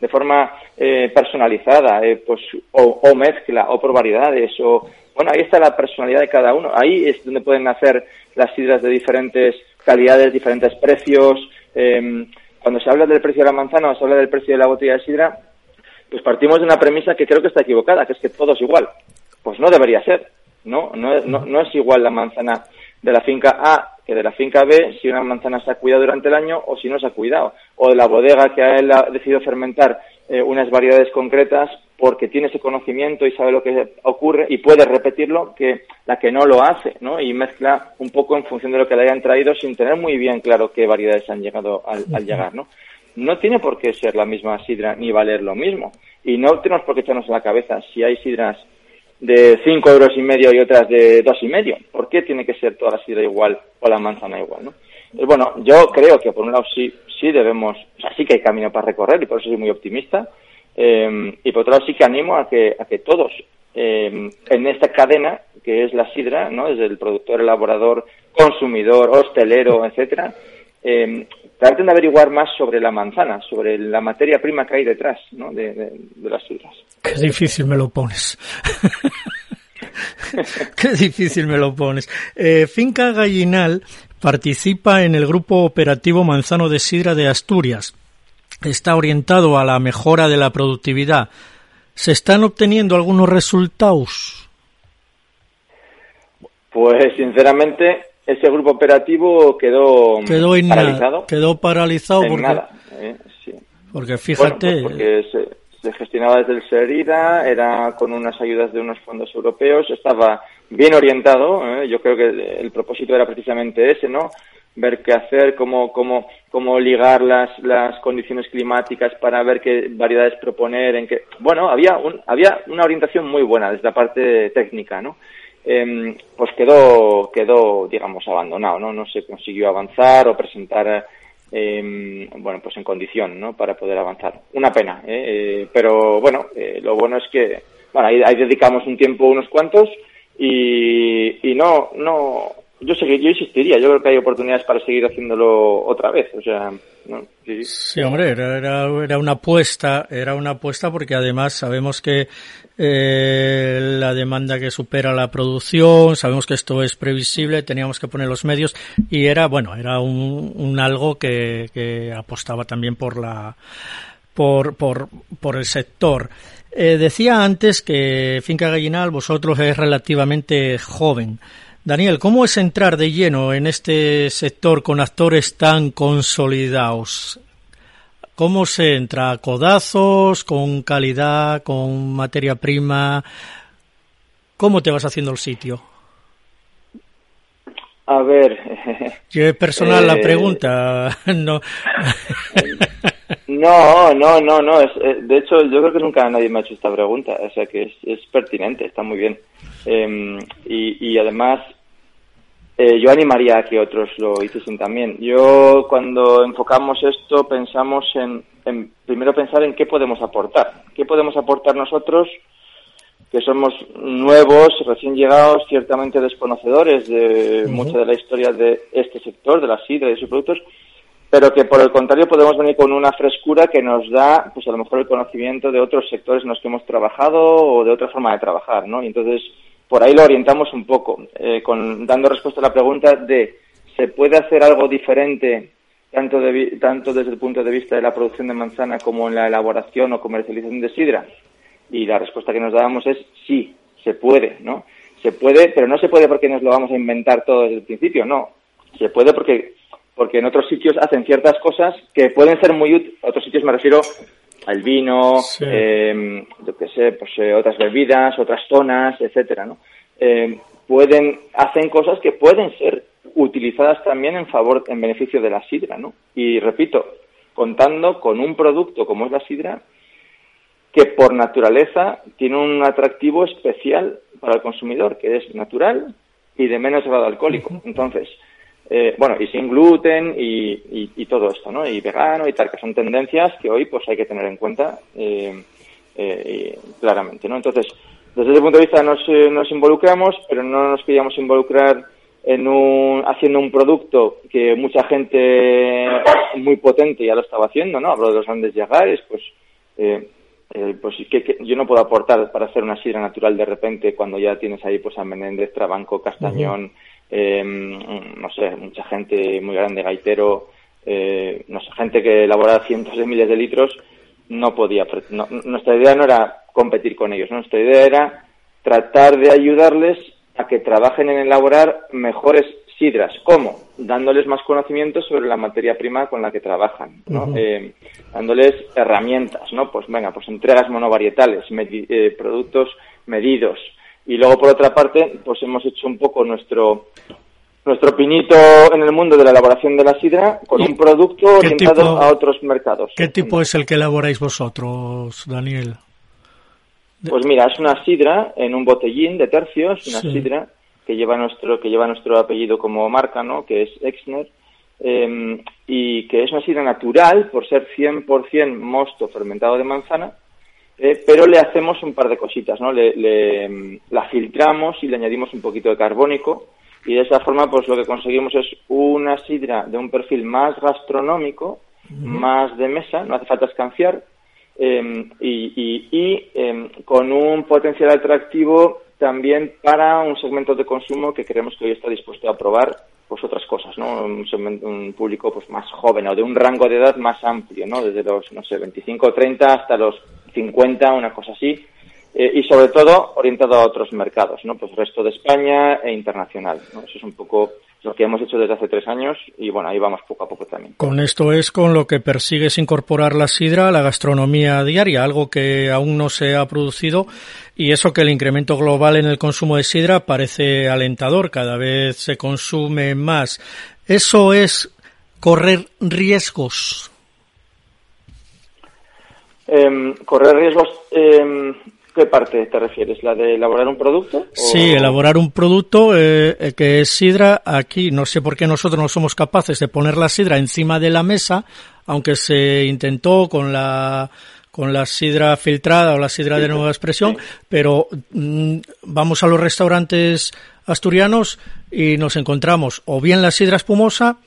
de forma eh, personalizada, eh, pues, o, mezcla, o por variedades, o, bueno, ahí está la personalidad de cada uno. Ahí es donde pueden hacer las sidras de diferentes calidades, diferentes precios. Em, cuando se habla del precio de la manzana o se habla del precio de la botella de sidra, pues partimos de una premisa que creo que está equivocada, que es que todo es igual. Pues no debería ser, ¿no? No, no, no es igual la manzana de la finca A que de la finca B si una manzana se ha cuidado durante el año o si no se ha cuidado. O de la bodega que a él ha decidido fermentar eh, unas variedades concretas porque tiene ese conocimiento y sabe lo que ocurre y puede repetirlo que la que no lo hace, ¿no? Y mezcla un poco en función de lo que le hayan traído sin tener muy bien claro qué variedades han llegado al, al llegar, ¿no? No tiene por qué ser la misma sidra ni valer lo mismo. Y no tenemos por qué echarnos en la cabeza si hay sidras de 5 euros y medio y otras de dos y medio. ¿Por qué tiene que ser toda la sidra igual o la manzana igual? ¿no? Pues bueno, yo creo que por un lado sí, sí debemos, o sea, sí que hay camino para recorrer y por eso soy muy optimista. Eh, y por otro lado sí que animo a que, a que todos eh, en esta cadena que es la sidra, ¿no? desde el productor, elaborador, consumidor, hostelero, etcétera, eh, traten de averiguar más sobre la manzana, sobre la materia prima que hay detrás ¿no? de, las sidras. Qué difícil me lo pones. *laughs* Qué difícil me lo pones. Eh, Finca Gallinal participa en el Grupo Operativo Manzano de Sidra de Asturias. Está orientado a la mejora de la productividad. ¿Se están obteniendo algunos resultados? Pues sinceramente ese grupo operativo quedó, quedó paralizado. Quedó paralizado en porque, nada, ¿eh? sí. porque fíjate. Bueno, pues porque se, se, gestionaba desde el SERIDA, era con unas ayudas de unos fondos europeos, estaba bien orientado. ¿eh? Yo creo que el propósito era precisamente ese, ¿no? Ver qué hacer, cómo, cómo, cómo ligar las, las condiciones climáticas para ver qué variedades proponer, en qué. Bueno, había, un, había una orientación muy buena desde la parte técnica, ¿no? Eh, pues quedó, quedó, digamos, abandonado, ¿no? No se consiguió avanzar o presentar, eh, bueno, pues en condición, ¿no? Para poder avanzar. Una pena, ¿eh? eh pero bueno, eh, lo bueno es que, bueno, ahí, ahí, dedicamos un tiempo, unos cuantos, y, y no, no, yo sé que yo insistiría, yo creo que hay oportunidades para seguir haciéndolo otra vez, o sea, ¿no? sí, hombre, era, era, era, una apuesta, era una apuesta porque además sabemos que eh, la demanda que supera la producción, sabemos que esto es previsible, teníamos que poner los medios y era, bueno, era un, un algo que, que apostaba también por la, por, por, por el sector. Eh, decía antes que Finca Gallinal vosotros es relativamente joven. Daniel, ¿cómo es entrar de lleno en este sector con actores tan consolidados? ¿Cómo se entra? ¿Codazos? ¿Con calidad? ¿Con materia prima? ¿Cómo te vas haciendo el sitio? A ver. *laughs* Yo es personal eh, la pregunta. *laughs* no. no, no, no, no. Es, eh, de hecho, yo creo que nunca nadie me ha hecho esta pregunta. O sea que es, es pertinente, está muy bien. Eh, y, y además, eh, yo animaría a que otros lo hiciesen también. Yo cuando enfocamos esto pensamos en, en, primero pensar en qué podemos aportar, qué podemos aportar nosotros que somos nuevos, recién llegados, ciertamente desconocedores de uh -huh. mucha de la historia de este sector, de la sidra y de sus productos, pero que por el contrario podemos venir con una frescura que nos da, pues a lo mejor el conocimiento de otros sectores en los que hemos trabajado o de otra forma de trabajar, ¿no? Y entonces por ahí lo orientamos un poco, eh, con, dando respuesta a la pregunta de ¿se puede hacer algo diferente tanto, tanto desde el punto de vista de la producción de manzana como en la elaboración o comercialización de sidra? Y la respuesta que nos dábamos es sí, se puede, ¿no? Se puede, pero no se puede porque nos lo vamos a inventar todo desde el principio, no. Se puede porque, porque en otros sitios hacen ciertas cosas que pueden ser muy útiles, otros sitios me refiero al vino, sí. eh, yo qué sé, pues eh, otras bebidas, otras zonas, etcétera, ¿no? Eh, pueden, hacen cosas que pueden ser utilizadas también en favor, en beneficio de la sidra, ¿no? Y repito, contando con un producto como es la sidra, que por naturaleza tiene un atractivo especial para el consumidor, que es natural y de menos grado alcohólico. Entonces, eh, bueno, y sin gluten y, y, todo esto, ¿no? Y vegano y tal, que son tendencias que hoy pues hay que tener en cuenta eh, eh, claramente, ¿no? Entonces, desde ese punto de vista nos, eh, nos involucramos, pero no nos queríamos involucrar en un, haciendo un producto que mucha gente muy potente ya lo estaba haciendo, ¿no? Hablo de los grandes yagares, pues, eh, eh, pues que, que, yo no puedo aportar para hacer una sidra natural de repente cuando ya tienes ahí pues a Menéndez, Trabanco, Castañón, eh, no sé, mucha gente muy grande, gaitero, eh, no sé, gente que elabora cientos de miles de litros, no podía, no, nuestra idea no era competir con ellos, ¿no? nuestra idea era tratar de ayudarles a que trabajen en elaborar mejores sidras. ¿Cómo? Dándoles más conocimiento sobre la materia prima con la que trabajan, ¿no? Uh -huh. eh, dándoles herramientas, ¿no? Pues venga, pues entregas monovarietales, medi eh, productos medidos, y luego, por otra parte, pues hemos hecho un poco nuestro nuestro pinito en el mundo de la elaboración de la sidra con un producto orientado tipo, a otros mercados. ¿Qué tipo es el que elaboráis vosotros, Daniel? Pues mira, es una sidra en un botellín de tercios, una sí. sidra que lleva nuestro que lleva nuestro apellido como marca, ¿no? Que es Exner. Eh, y que es una sidra natural por ser 100% mosto fermentado de manzana eh, pero le hacemos un par de cositas, ¿no? Le, le, la filtramos y le añadimos un poquito de carbónico y de esa forma pues lo que conseguimos es una sidra de un perfil más gastronómico, uh -huh. más de mesa, no hace falta escanciar eh, y, y, y eh, con un potencial atractivo también para un segmento de consumo que creemos que hoy está dispuesto a probar pues otras cosas, ¿no? Un, público pues más joven o de un rango de edad más amplio, ¿no? Desde los, no sé, 25 o 30 hasta los 50, una cosa así. Eh, y sobre todo orientado a otros mercados, ¿no? Pues resto de España e internacional, ¿no? Eso es un poco lo que hemos hecho desde hace tres años y bueno, ahí vamos poco a poco también. Con esto es con lo que persigues incorporar la sidra a la gastronomía diaria, algo que aún no se ha producido y eso que el incremento global en el consumo de sidra parece alentador, cada vez se consume más. Eso es correr riesgos. Em, correr riesgos. Eh, ¿Qué parte te refieres? ¿La de elaborar un producto? Sí, elaborar un producto eh, eh, que es sidra. Aquí no sé por qué nosotros no somos capaces de poner la sidra encima de la mesa, aunque se intentó con la con la sidra filtrada o la sidra de nueva expresión, pero mm, vamos a los restaurantes asturianos y nos encontramos o bien la sidra espumosa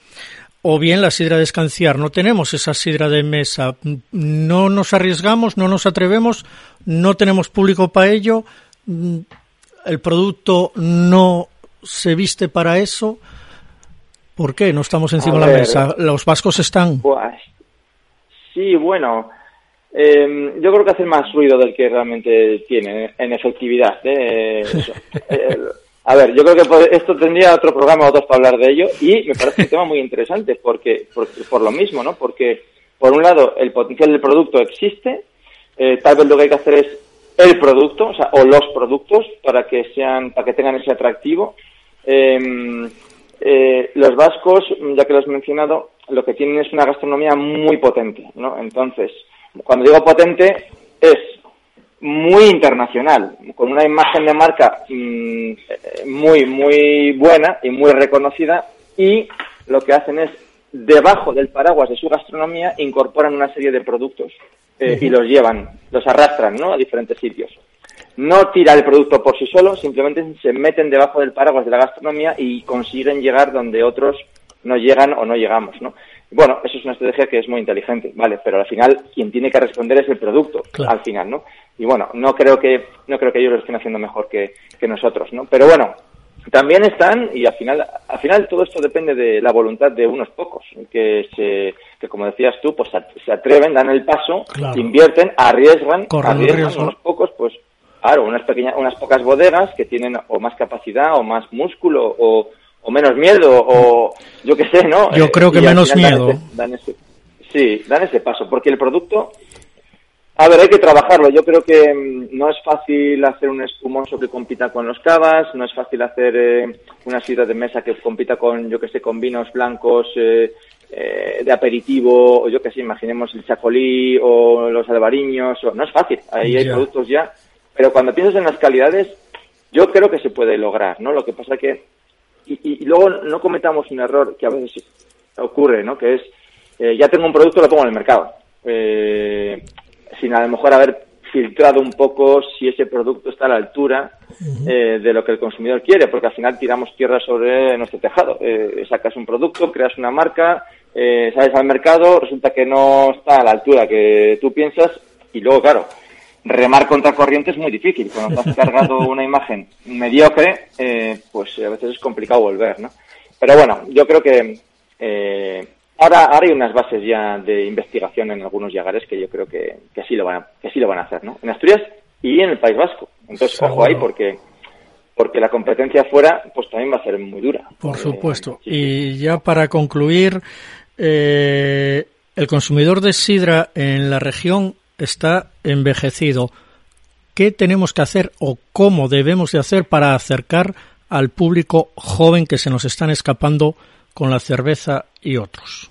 o bien la sidra de escanciar. No tenemos esa sidra de mesa. No nos arriesgamos, no nos atrevemos, no tenemos público para ello. El producto no se viste para eso. ¿Por qué no estamos encima de la mesa? ¿Los vascos están? sí, bueno. Eh, yo creo que hace más ruido del que realmente tiene en efectividad. ¿eh? *laughs* Eh, a ver, yo creo que esto tendría otro programa o dos para hablar de ello y me parece un tema muy interesante porque, por, lo mismo, ¿no? Porque, por un lado, el potencial del producto existe, eh, tal vez lo que hay que hacer es el producto, o sea, o los productos para que sean, para que tengan ese atractivo. Em, eh, los vascos, ya que lo has mencionado, lo que tienen es una gastronomía muy potente, ¿no? Entonces, cuando digo potente, es muy internacional, con una imagen de marca mm, muy, muy buena y muy reconocida y lo que hacen es, debajo del paraguas de su gastronomía, incorporan una serie de productos eh, y los llevan, los arrastran ¿no? a diferentes sitios. No tira el producto por sí solo, simplemente se meten debajo del paraguas de la gastronomía y consiguen llegar donde otros no llegan o no llegamos, ¿no? Bueno, eso es una estrategia que es muy inteligente, vale, pero al final quien tiene que responder es el producto, al final, ¿no? Y bueno, no creo que no creo que ellos lo estén haciendo mejor que, nosotros, ¿no? Pero bueno, también están y al final al final todo esto depende de la voluntad de unos pocos que se que como decías tú pues se atreven dan el paso invierten arriesgan arriesgan unos pocos pues claro unas pequeñas unas pocas bodegas que tienen o más capacidad o más músculo o o menos miedo, o yo qué sé, ¿no? Yo creo que menos miedo. sí, dan ese paso, porque el producto, a ver, hay que trabajarlo. Yo creo que mm, no es fácil hacer un espumoso que compita con los cavas, no es fácil hacer eh, una sidra de mesa que compita con, yo qué sé, con vinos blancos eh, eh, de aperitivo, o yo qué sé, imaginemos el chacolí o los albariños, o, no es fácil, ahí hay productos ya. Pero cuando piensas en las calidades, yo creo que se puede lograr, ¿no? Lo que pasa que y, luego no cometamos un error que a veces ocurre, ¿no? Que es, eh, ya tengo un producto, lo pongo en el mercado. Eh, sin a lo mejor haber filtrado un poco si ese producto está a la altura eh, de lo que el consumidor quiere, porque al final tiramos tierra sobre nuestro tejado. sacas un producto, creas una marca, sales al mercado, resulta que no está a la altura que tú piensas y luego, claro, remar contra corriente es muy difícil. Cuando has *laughs* cargado una imagen mediocre, eh, pues a veces es complicado volver, ¿no? Pero bueno, yo creo que eh, ahora, ahora hay unas bases ya de investigación en algunos yagares que yo creo que, que sí lo van a, que sí lo van a hacer, ¿no? En Asturias y en el País Vasco. Entonces, ojo ahí porque porque la competencia fuera pues también va a ser muy dura. Por supuesto. Y ya para concluir, eh, el consumidor de sidra en la región está envejecido. ¿Qué tenemos que hacer o cómo debemos de hacer para acercar al público joven que se nos están escapando con la cerveza y otros?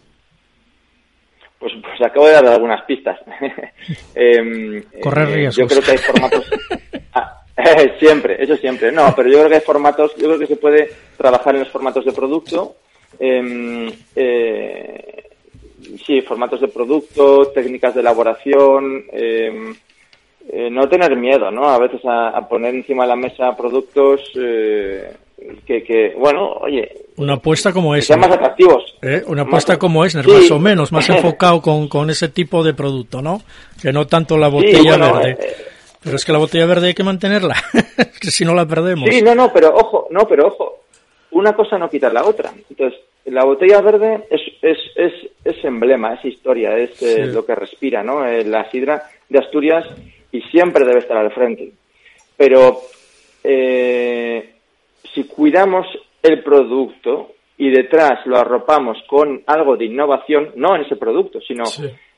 Pues, pues acabo de dar algunas pistas. *laughs* Em, Correr eh, riesgos. Yo creo que hay formatos... *laughs* Ah, siempre, eso siempre. No, pero yo creo que hay formatos, yo creo que se puede trabajar en los formatos de producto. Em, eh, sí, formatos de producto, técnicas de elaboración, em, eh, no tener miedo, ¿no? A veces a, poner encima de la mesa productos eh, que, que, bueno, oye... Una apuesta como es. Sean más atractivos. ¿Eh? Una apuesta como es, más o menos, más *laughs* enfocado con, con ese tipo de producto, ¿no? Que no tanto la botella verde. pero es que la botella verde hay que mantenerla, *laughs* que si no la perdemos. Sí, no, no, pero ojo, no, pero ojo, una cosa no quita la otra. Entonces, la botella verde es, es, es, es emblema, es historia, es eh, lo que respira, ¿no? Eh, la sidra de Asturias y siempre debe estar al frente. Pero eh, si cuidamos el producto y detrás lo arropamos con algo de innovación, no en ese producto, sino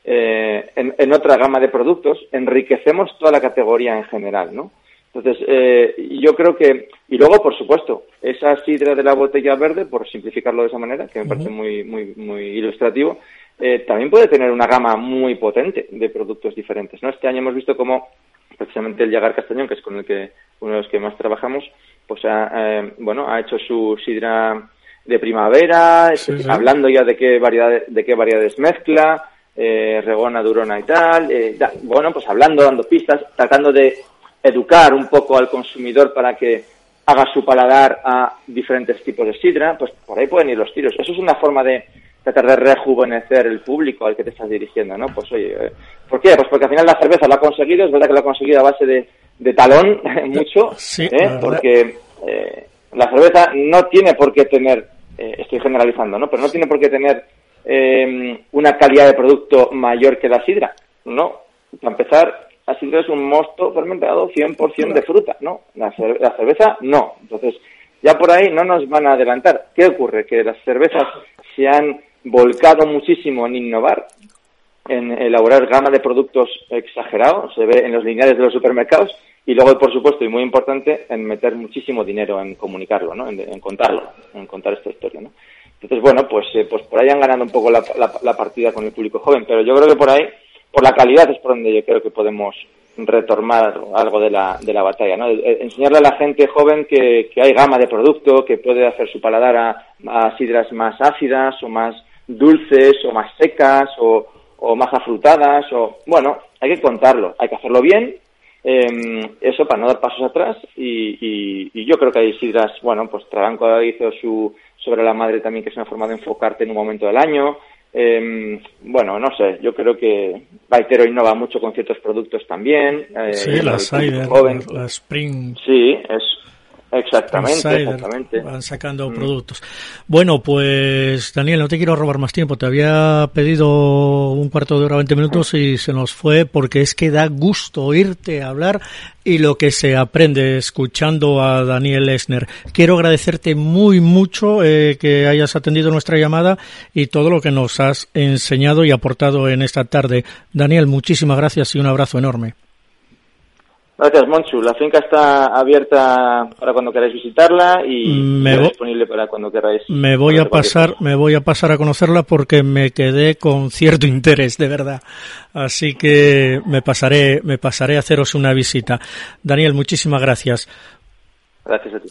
eh, en, en, otra gama de productos, enriquecemos toda la categoría en general, ¿no? Entonces, eh, yo creo que, y luego, por supuesto, esa sidra de la botella verde, por simplificarlo de esa manera, que me parece muy, muy, muy ilustrativo, eh, también puede tener una gama muy potente de productos diferentes, ¿no? Este año hemos visto cómo precisamente el Llagar Castañón, que es con el que uno de los que más trabajamos, pues ha, eh, bueno, ha hecho su sidra de primavera, hablando ya de qué variedades, de qué variedades mezcla, eh, regona, durona y tal, eh, bueno, pues hablando, dando pistas, tratando de educar un poco al consumidor para que haga su paladar a diferentes tipos de sidra, pues por ahí pueden ir los tiros. Eso es una forma de tratar de rejuvenecer el público al que te estás dirigiendo, ¿no? Pues oye, eh, ¿por qué? Pues porque al final la cerveza lo ha conseguido, es verdad que lo ha conseguido a base de, de talón *laughs* mucho, ¿eh? porque eh, la cerveza no tiene por qué tener, eh, estoy generalizando, ¿no? Pero no tiene por qué tener eh, una calidad de producto mayor que la sidra, ¿no? Para empezar, la sidra es un mosto fermentado 100% de fruta, ¿no? La, la cerveza no. Entonces, ya por ahí no nos van a adelantar. ¿Qué ocurre? Que las cervezas se han volcado muchísimo en innovar, en elaborar gama de productos exagerados, se ve en los lineales de los supermercados, y luego, por supuesto, y muy importante, en meter muchísimo dinero en comunicarlo, ¿no? En, contarlo, en contar esta historia, ¿no? Entonces, bueno, pues, eh, pues por ahí han ganado un poco la, la, partida con el público joven, pero yo creo que por ahí, por la calidad es por donde yo creo que podemos retomar algo de la, de la batalla, ¿no? Enseñarle a la gente joven que, que hay gama de producto, que puede hacer su paladar a sidras más ácidas o más dulces o más secas o, o más afrutadas o, bueno, hay que contarlo, hay que hacerlo bien eh, eso para no dar pasos atrás y, y, y, yo creo que hay sidras, bueno, pues Trabanco hizo su sobre la madre también que es una forma de enfocarte en un momento del año. Eh, bueno, no sé, yo creo que Baitero innova mucho con ciertos productos también. Eh, sí, la Cider, la Spring. Sí, es, Exactamente, exactamente. Van sacando mm. productos. Bueno, pues Daniel, no te quiero robar más tiempo. Te había pedido un cuarto de hora, 20 minutos y se nos fue porque es que da gusto oírte hablar y lo que se aprende escuchando a Daniel Esner. Quiero agradecerte muy mucho eh, que hayas atendido nuestra llamada y todo lo que nos has enseñado y aportado en esta tarde. Daniel, muchísimas gracias y un abrazo enorme. Gracias, Monchu. La finca está abierta para cuando queráis visitarla y está disponible para cuando queráis. Me voy a pasar, me voy a pasar a conocerla porque me quedé con cierto *laughs* interés, de verdad. Así que me pasaré, me pasaré a haceros una visita. Daniel, muchísimas gracias. Gracias a ti.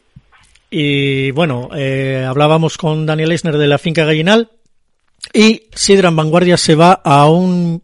Y bueno, eh, hablábamos con Daniel Eisner de la finca Gallinal y Sidra en Vanguardia se va a un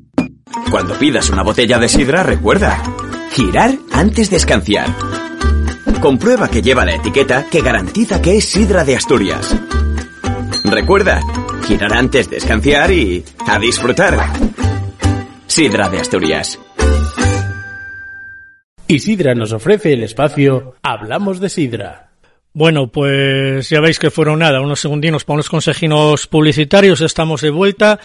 Cuando pidas una botella de sidra, recuerda, girar antes de escanciar. Comprueba que lleva la etiqueta que garantiza que es sidra de Asturias. Recuerda, girar antes de escanciar y a disfrutar. Sidra de Asturias. Y Sidra nos ofrece el espacio Hablamos de Sidra. Bueno, pues ya veis que fueron nada, unos segundinos para unos consejinos publicitarios. Estamos de vuelta.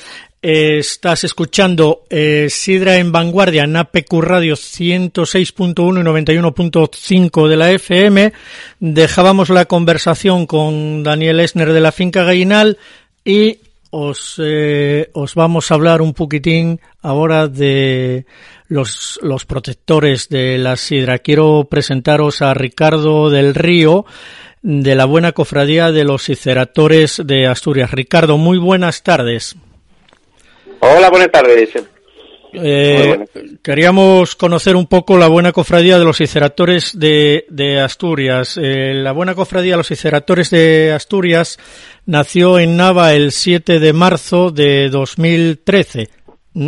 Estás escuchando eh, Sidra en Vanguardia en APQ Radio 106.1 y 91.5 de la FM. Dejábamos la conversación con Daniel Esner de la Finca Gallinal y os, eh, os vamos a hablar un poquitín ahora de los, los protectores de la sidra. Quiero presentaros a Ricardo del Río de la Buena Cofradía de los Ciceratores de Asturias. Ricardo, muy buenas tardes. Hola, buenas tardes. Eh, queríamos conocer un poco la buena cofradía de los Iceratores de, de Asturias. Eh, la buena cofradía de los Iceratores de Asturias nació en Nava el 7 de marzo de 2013.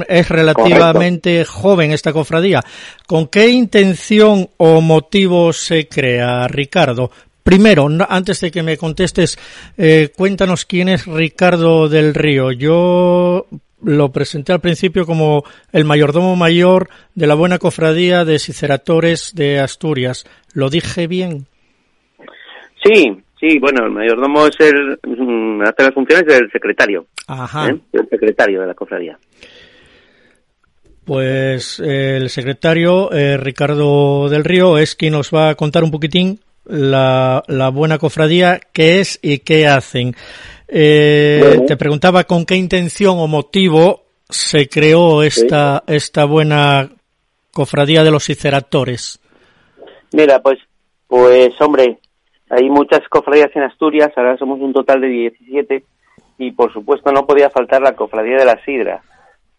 Es relativamente joven esta cofradía. ¿Con qué intención o motivo se crea, Ricardo? Primero, antes de que me contestes, eh, cuéntanos quién es Ricardo del Río. Yo lo presenté al principio como el mayordomo mayor de la buena cofradía de Ciceratores de Asturias. ¿Lo dije bien? Sí, sí, bueno, el mayordomo es el, mm, hace las funciones del secretario. Ajá. ¿eh? El secretario de la cofradía. Pues el secretario, eh, Ricardo del Río, es quien nos va a contar un poquitín la, la buena cofradía, qué es y qué hacen. Eh, Te preguntaba con qué intención o motivo se creó esta, esta buena cofradía de los ciceratores. Mira, pues, pues hombre, hay muchas cofradías en Asturias, ahora somos un total de 17 y por supuesto no podía faltar la cofradía de la sidra.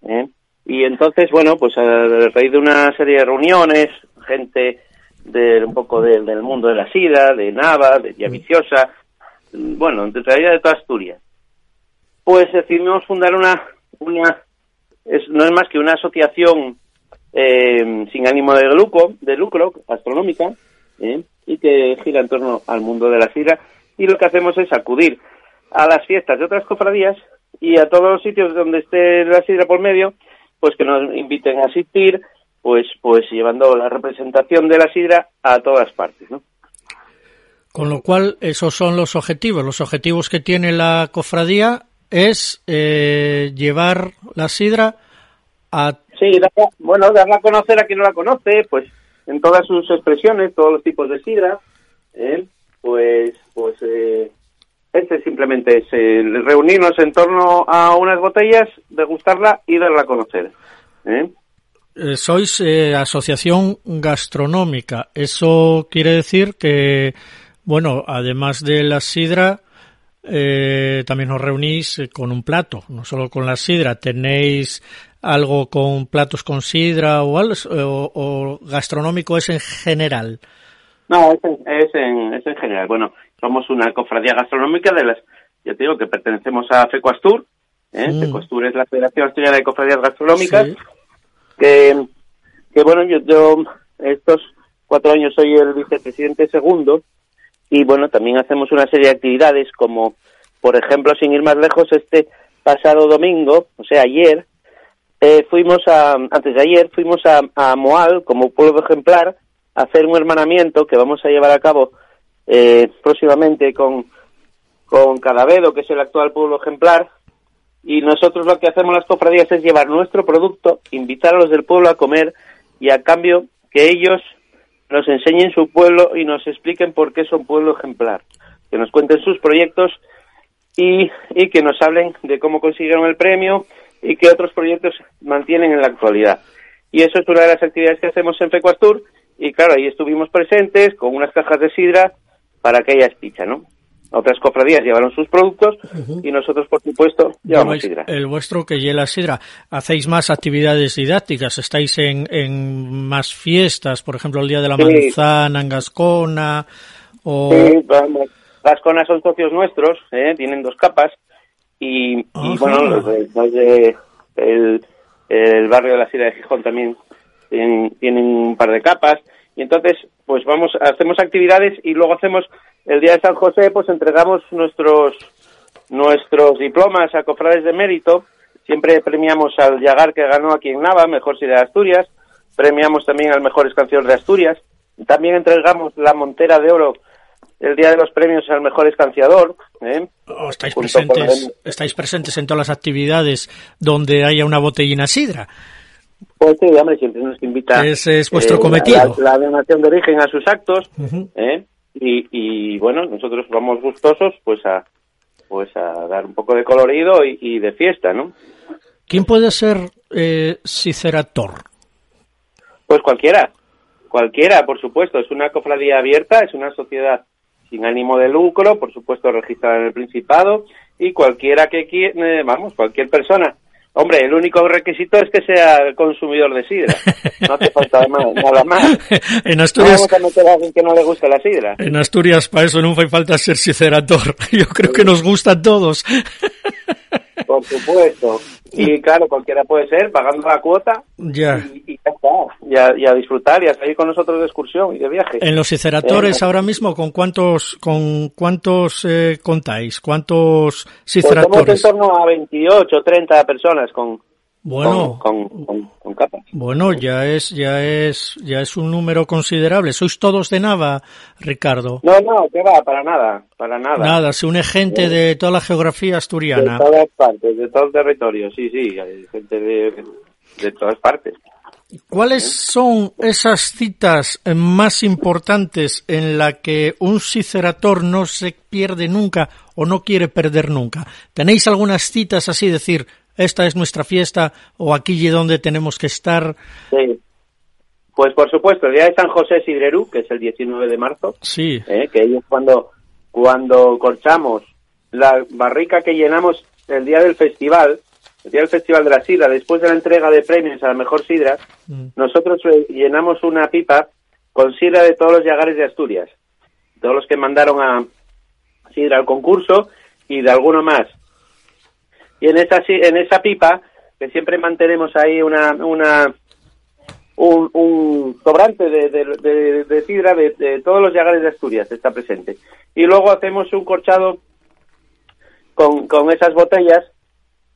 ¿eh? Y entonces, bueno, pues a raíz de una serie de reuniones, gente de un poco del mundo de la sidra, de Nava, de Villaviciosa, bueno, en realidad de toda Asturias, pues decidimos fundar una, una es, no es más que una asociación eh, sin ánimo de lucro, de lucro astronómica, eh, y que gira en torno al mundo de la sidra, y lo que hacemos es acudir a las fiestas de otras cofradías y a todos los sitios donde esté la sidra por medio, pues que nos inviten a asistir, pues, pues llevando la representación de la sidra a todas partes, ¿no? Con lo cual, esos son los objetivos. Los objetivos que tiene la cofradía es eh, llevar la sidra a... Sí, bueno, darla a conocer a quien no la conoce, pues en todas sus expresiones, todos los tipos de sidra, ¿eh? pues, pues eh, este simplemente es reunirnos en torno a unas botellas, degustarla y darla a conocer. ¿eh? sois asociación gastronómica. Eso quiere decir que bueno, además de la sidra, eh, también os reunís con un plato, no solo con la sidra. ¿Tenéis algo con platos con sidra o, o, gastronómico es en general? No, es en, es, en, es en general. Bueno, somos una cofradía gastronómica de las, ya te digo, que pertenecemos a FECOASTUR. ¿eh? Mm. FECOASTUR es la Federación Asturiana de Cofradías Gastronómicas. Que, que, bueno, yo, yo estos cuatro años soy el vicepresidente segundo y bueno, también hacemos una serie de actividades como, por ejemplo, sin ir más lejos, este pasado domingo, o sea, ayer, eh, fuimos a, antes de ayer, fuimos a, a Moal como pueblo ejemplar a hacer un hermanamiento que vamos a llevar a cabo eh, próximamente con, con Cadavedo, que es el actual pueblo ejemplar, y nosotros lo que hacemos las cofradías es llevar nuestro producto, invitar a los del pueblo a comer y a cambio que ellos nos enseñen su pueblo y nos expliquen por qué son pueblo ejemplar, que nos cuenten sus proyectos y, y que nos hablen de cómo consiguieron el premio y qué otros proyectos mantienen en la actualidad. Y eso es una de las actividades que hacemos en Fecuastur y claro, ahí estuvimos presentes con unas cajas de sidra para que haya picha, ¿no? Otras cofradías llevaron sus productos y nosotros, por supuesto, llevamos sidra. El vuestro que lleva sidra. ¿Hacéis más actividades didácticas? ¿Estáis en, en más fiestas? Por ejemplo, el Día de la Manzana en Gascona. O... Sí, Gascona son socios nuestros, ¿eh? tienen dos capas. Y, bueno, los de, el, el, barrio de la Sidra de Gijón también tienen, tienen un par de capas. Y entonces, pues vamos, hacemos actividades y luego hacemos el día de San José, pues entregamos nuestros nuestros diplomas a cofrades de mérito. Siempre premiamos al Yagar que ganó aquí en Nava, mejor si de Asturias. Premiamos también al mejor escanciador de Asturias. También entregamos la Montera de Oro el día de los premios al mejor escanciador. ¿eh? Oh, estáis, presentes, estáis presentes en todas las actividades donde haya una botellina sidra. Pues sí, hombre, siempre nos invita. Ese es vuestro eh, cometido. La, donación de origen a sus actos. ¿eh? Y, bueno, nosotros vamos gustosos pues a pues a dar un poco de colorido y, de fiesta, ¿no? ¿Quién puede ser eh, Cicerator? Pues cualquiera, cualquiera, por supuesto. Es una cofradía abierta, es una sociedad sin ánimo de lucro, por supuesto registrada en el Principado, y cualquiera que quiera, vamos, cualquier persona Hombre, el único requisito es que sea consumidor de sidra. No hace falta nada más. *laughs* en Asturias... No vamos a meter a alguien que no le gusta la sidra. En Asturias para eso no hace falta ser siderator. *laughs* Yo creo que nos gustan todos. *laughs* Por supuesto. Y claro, cualquiera puede ser, pagando la cuota. Ya. Y, ya está. Y a, disfrutar y a salir con nosotros de excursión y de viaje. En los ciceratores eh, ahora mismo, ¿con cuántos con cuántos eh, contáis? ¿Cuántos ciceratores? Pues en torno a 28 o 30 personas con, bueno, con, con, capas. Bueno, ya es, ya es, ya es un número considerable. ¿Sois todos de Nava, Ricardo? No, no, que va, para nada, para nada. Nada, se une gente de toda la geografía asturiana. De todas partes, de todo el territorio, sí, sí, hay gente de, de todas partes. ¿Cuáles son esas citas más importantes en la que un cicerator no se pierde nunca o no quiere perder nunca? ¿Tenéis algunas citas así, decir, esta es nuestra fiesta o aquí y donde tenemos que estar. Sí. Pues por supuesto, el día de San José Sidrerú, que es el 19 de marzo, sí. ¿eh? que es cuando, cuando corchamos la barrica que llenamos el día del festival, el día del festival de la sidra, después de la entrega de premios a la mejor sidra, mm. nosotros llenamos una pipa con sidra de todos los yagares de Asturias, todos los que mandaron a sidra al concurso y de alguno más y en esa en esa pipa que siempre mantenemos ahí una una un, un sobrante de, de, de, sidra de, todos los llagares de Asturias está presente. Y luego hacemos un corchado con, con esas botellas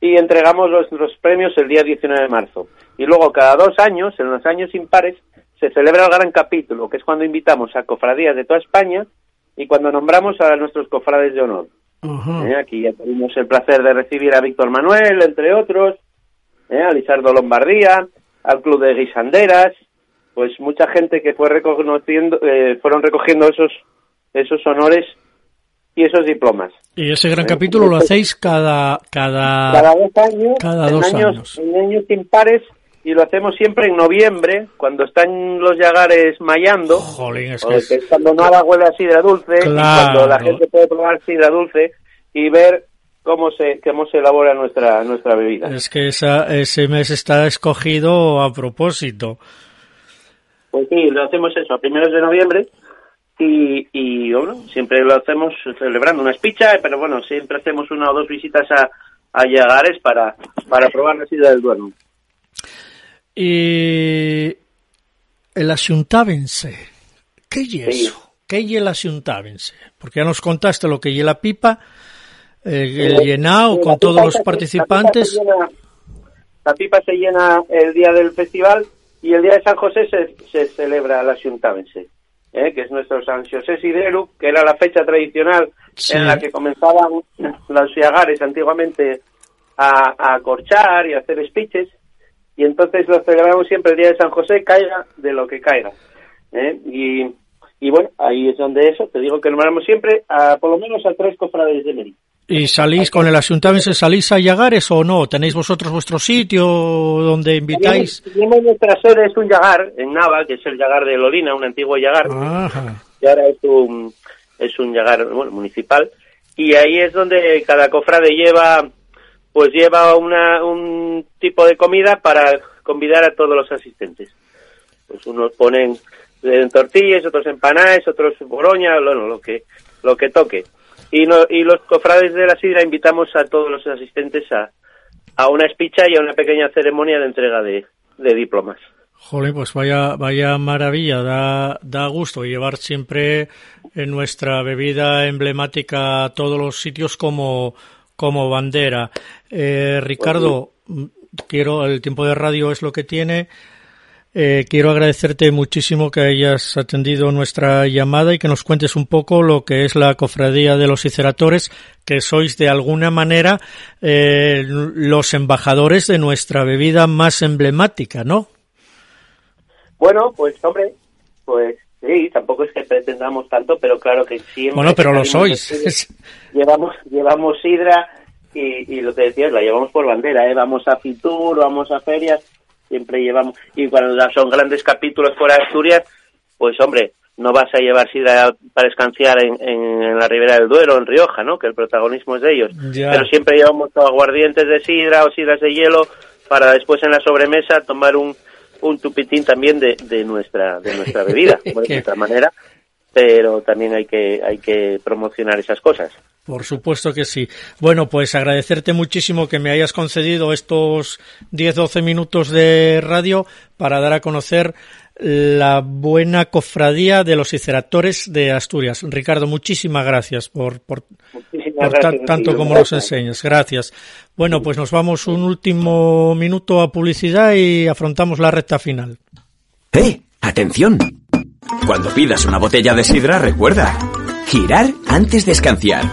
y entregamos los, los premios el día 19 de marzo. Y luego cada dos años en los años impares se celebra el gran capítulo que es cuando invitamos a cofradías de toda España y cuando nombramos a nuestros cofrades de honor ¿Eh? Aquí ya tuvimos el placer de recibir a Víctor Manuel, entre otros, ¿eh? a Lizardo Lombardía, al Club de Guisanderas, pues mucha gente que fue reconociendo, eh, fueron recogiendo esos, esos honores y esos diplomas. Y ese gran capítulo lo hacéis cada cada cada dos años, cada dos en años, en años impares y lo hacemos siempre en noviembre cuando están los yagares mayando, es cuando no huele a sidra dulce y cuando la gente puede probar sidra dulce y ver cómo se cómo se elabora nuestra nuestra bebida. Es que esa, ese mes está escogido a propósito. Pues sí, lo hacemos eso a primeros de noviembre y, y bueno, siempre lo hacemos celebrando una espicha, pero bueno, siempre hacemos una o dos visitas a, a Yagares para, para probar la sidra del Duero. Y el asuntábense, ¿qué es eso? ¿Qué es el asuntábense? Porque ya nos contaste lo que es la pipa, eh, el llenado con todos los participantes. La pipa, se llena el día del festival y el día de San José se, se celebra el asuntábense. ¿eh? que es nuestro San José Sideru, que era la fecha tradicional en la que comenzaban los yagares antiguamente a, a corchar y a hacer speeches y entonces lo celebramos siempre el día de San José, caiga de lo que caiga. ¿eh? Y, y bueno, ahí es donde eso, te digo que nombramos siempre a por lo menos a tres cofrades de Meri. ¿Y salís con el ayuntamiento, salís a Yagares o no? ¿Tenéis vosotros vuestro sitio donde invitáis? Tenemos nuestra sede, es un Yagar en Nava, que es el Yagar de Lolina, un antiguo Yagar, que ahora es un, es un Yagar bueno, municipal, y ahí es donde cada cofrade lleva pues lleva una, un tipo de comida para convidar a todos los asistentes. Pues unos ponen en tortillas, otros empanadas, otros boroña, bueno, lo que, lo que toque. Y, no, y los cofrades de la sidra invitamos a todos los asistentes a, a una espicha y a una pequeña ceremonia de entrega de, de diplomas. Jole, pues vaya, vaya maravilla, da, da gusto llevar siempre en nuestra bebida emblemática a todos los sitios como, como bandera. Eh, Ricardo, quiero, el tiempo de radio es lo que tiene. Eh, quiero agradecerte muchísimo que hayas atendido nuestra llamada y que nos cuentes un poco lo que es la cofradía de los ciceratores, que sois de alguna manera eh, los embajadores de nuestra bebida más emblemática, ¿no? Bueno, pues hombre, pues sí, tampoco es que pretendamos tanto, pero claro que siempre. Bueno, pero lo sois. *laughs* Llevamos, llevamos sidra y, lo que decías, la llevamos por bandera, ¿eh? Vamos a Fitur, vamos a ferias, siempre llevamos. Y cuando son grandes capítulos fuera de Asturias, pues hombre, no vas a llevar sidra para escanciar en, en, la ribera del Duero, en Rioja, ¿no? Que el protagonismo es de ellos. Pero siempre llevamos aguardientes de sidra o sidras de hielo para después en la sobremesa tomar un, un tupitín también de, de nuestra de nuestra *laughs* bebida, de nuestra manera. Pero también hay que hay que promocionar esas cosas. Por supuesto que sí. Bueno, pues agradecerte muchísimo que me hayas concedido estos 10-12 minutos de radio para dar a conocer la buena cofradía de los iceratores de Asturias. Ricardo, muchísimas gracias por, por, tanto como nos enseñas. Gracias. Bueno, pues nos vamos un último minuto a publicidad y afrontamos la recta final. ¡Eh! ¡Atención! Cuando pidas una botella de sidra, recuerda, girar antes de escanciar.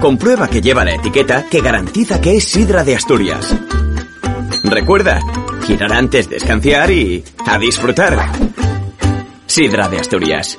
Comprueba que lleva la etiqueta que garantiza que es sidra de Asturias. Recuerda, girar antes de escanciar y a disfrutar. Sidra de Asturias.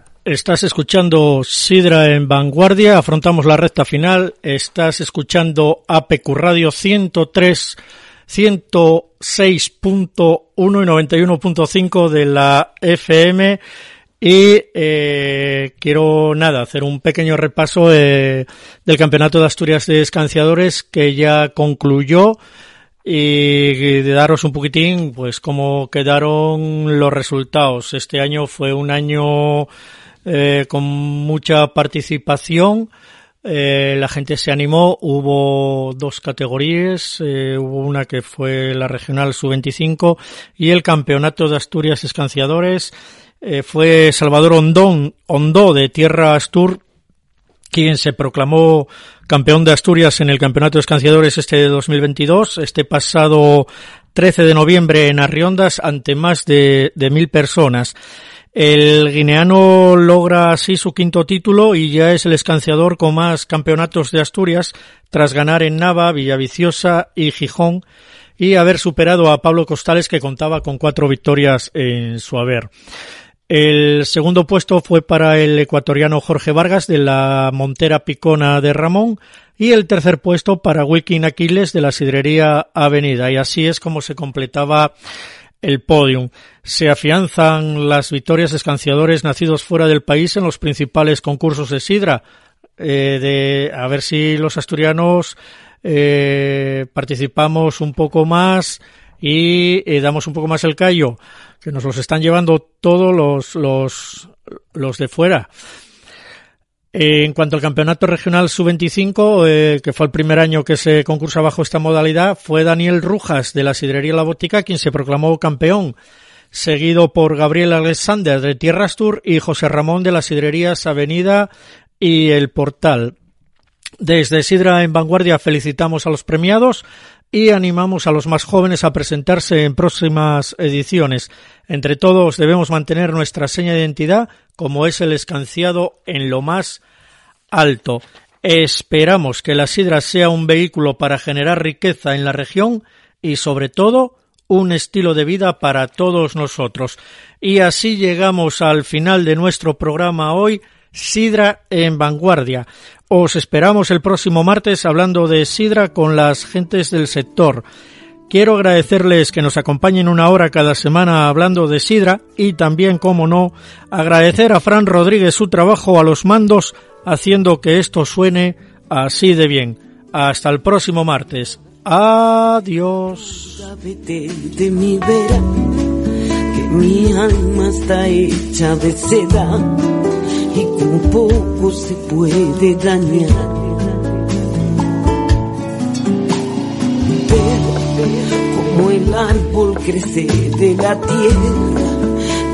Estás escuchando Sidra en Vanguardia, afrontamos la recta final, estás escuchando APQ Radio 103, 106.1 y 91.5 de la FM y eh, quiero nada, hacer un pequeño repaso del Campeonato de Asturias de Escanciadores que ya concluyó. Y de daros un poquitín pues cómo quedaron los resultados. Este año fue un año eh, con mucha participación. Eh, la gente se animó, hubo dos categorías, eh, hubo una que fue la regional sub-25 y el campeonato de Asturias Escanciadores fue Salvador Ondón, Ondó de Tierra Astur quien se proclamó campeón de Asturias en el Campeonato de Escanciadores este de 2022, este pasado 13 de noviembre en Arriondas ante más de mil personas. El guineano logra así su quinto título y ya es el escanciador con más campeonatos de Asturias tras ganar en Nava, Villaviciosa y Gijón y haber superado a Pablo Costales que contaba con cuatro victorias en su haber. El segundo puesto fue para el ecuatoriano Jorge Vargas de la Montera Picona de Ramón y el tercer puesto para Wilkin Aquiles de la Sidrería Avenida. Y así es como se completaba el podium. Se afianzan las victorias escanciadores nacidos fuera del país en los principales concursos de sidra. Eh, de a ver si los asturianos eh, participamos un poco más y eh, damos un poco más el callo que nos los están llevando todos los, los, los de fuera. Eh, en cuanto al campeonato regional sub-25, eh, que fue el primer año que se concursa bajo esta modalidad, fue Daniel Rujas de la Sidrería La Botica quien se proclamó campeón, seguido por Gabriel Alexander de Tierras Tour y José Ramón de las Sidrerías Avenida y El Portal. Desde Sidra en Vanguardia felicitamos a los premiados, y animamos a los más jóvenes a presentarse en próximas ediciones. Entre todos debemos mantener nuestra seña de identidad como es el escanciado en lo más alto. Esperamos que la sidra sea un vehículo para generar riqueza en la región y sobre todo un estilo de vida para todos nosotros. Y así llegamos al final de nuestro programa hoy, Sidra en Vanguardia. Os esperamos el próximo martes hablando de Sidra con las gentes del sector. Quiero agradecerles que nos acompañen una hora cada semana hablando de Sidra y también, como no, agradecer a Fran Rodríguez su trabajo a los mandos haciendo que esto suene así de bien. Hasta el próximo martes. Adiós. mi alma está hecha de seda y con poco se puede. Árbol crece de la tierra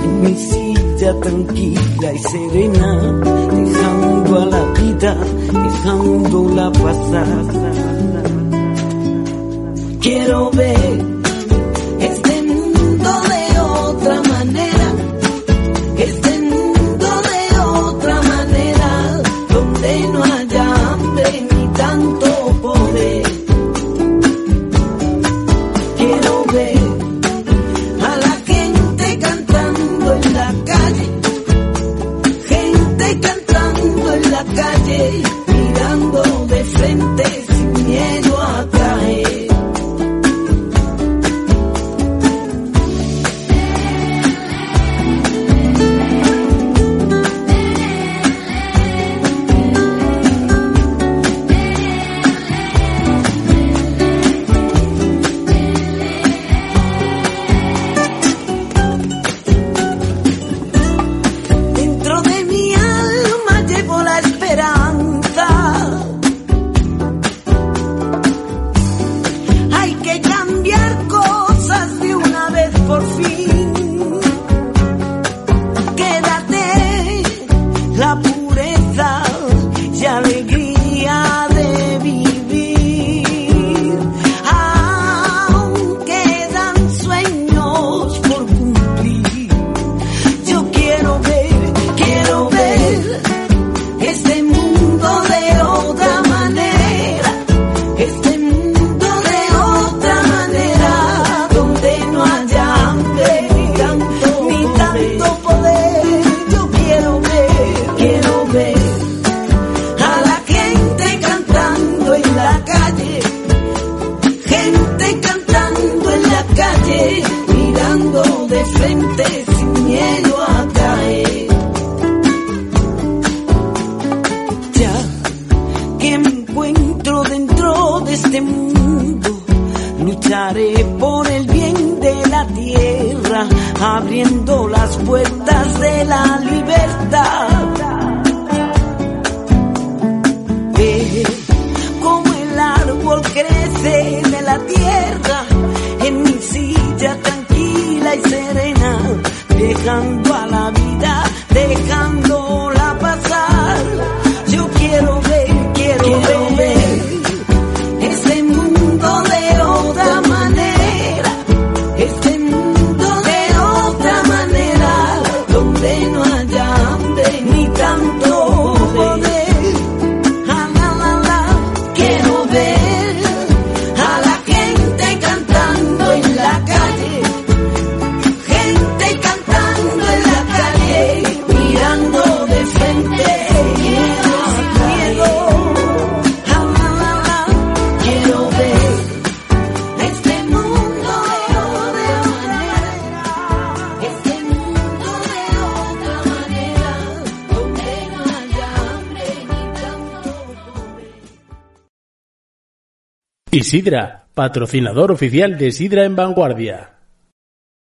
en mi silla tranquila y serena, dejando a la vida, dejándola pasar. Quiero ver Isidra, patrocinador oficial de Sidra en Vanguardia.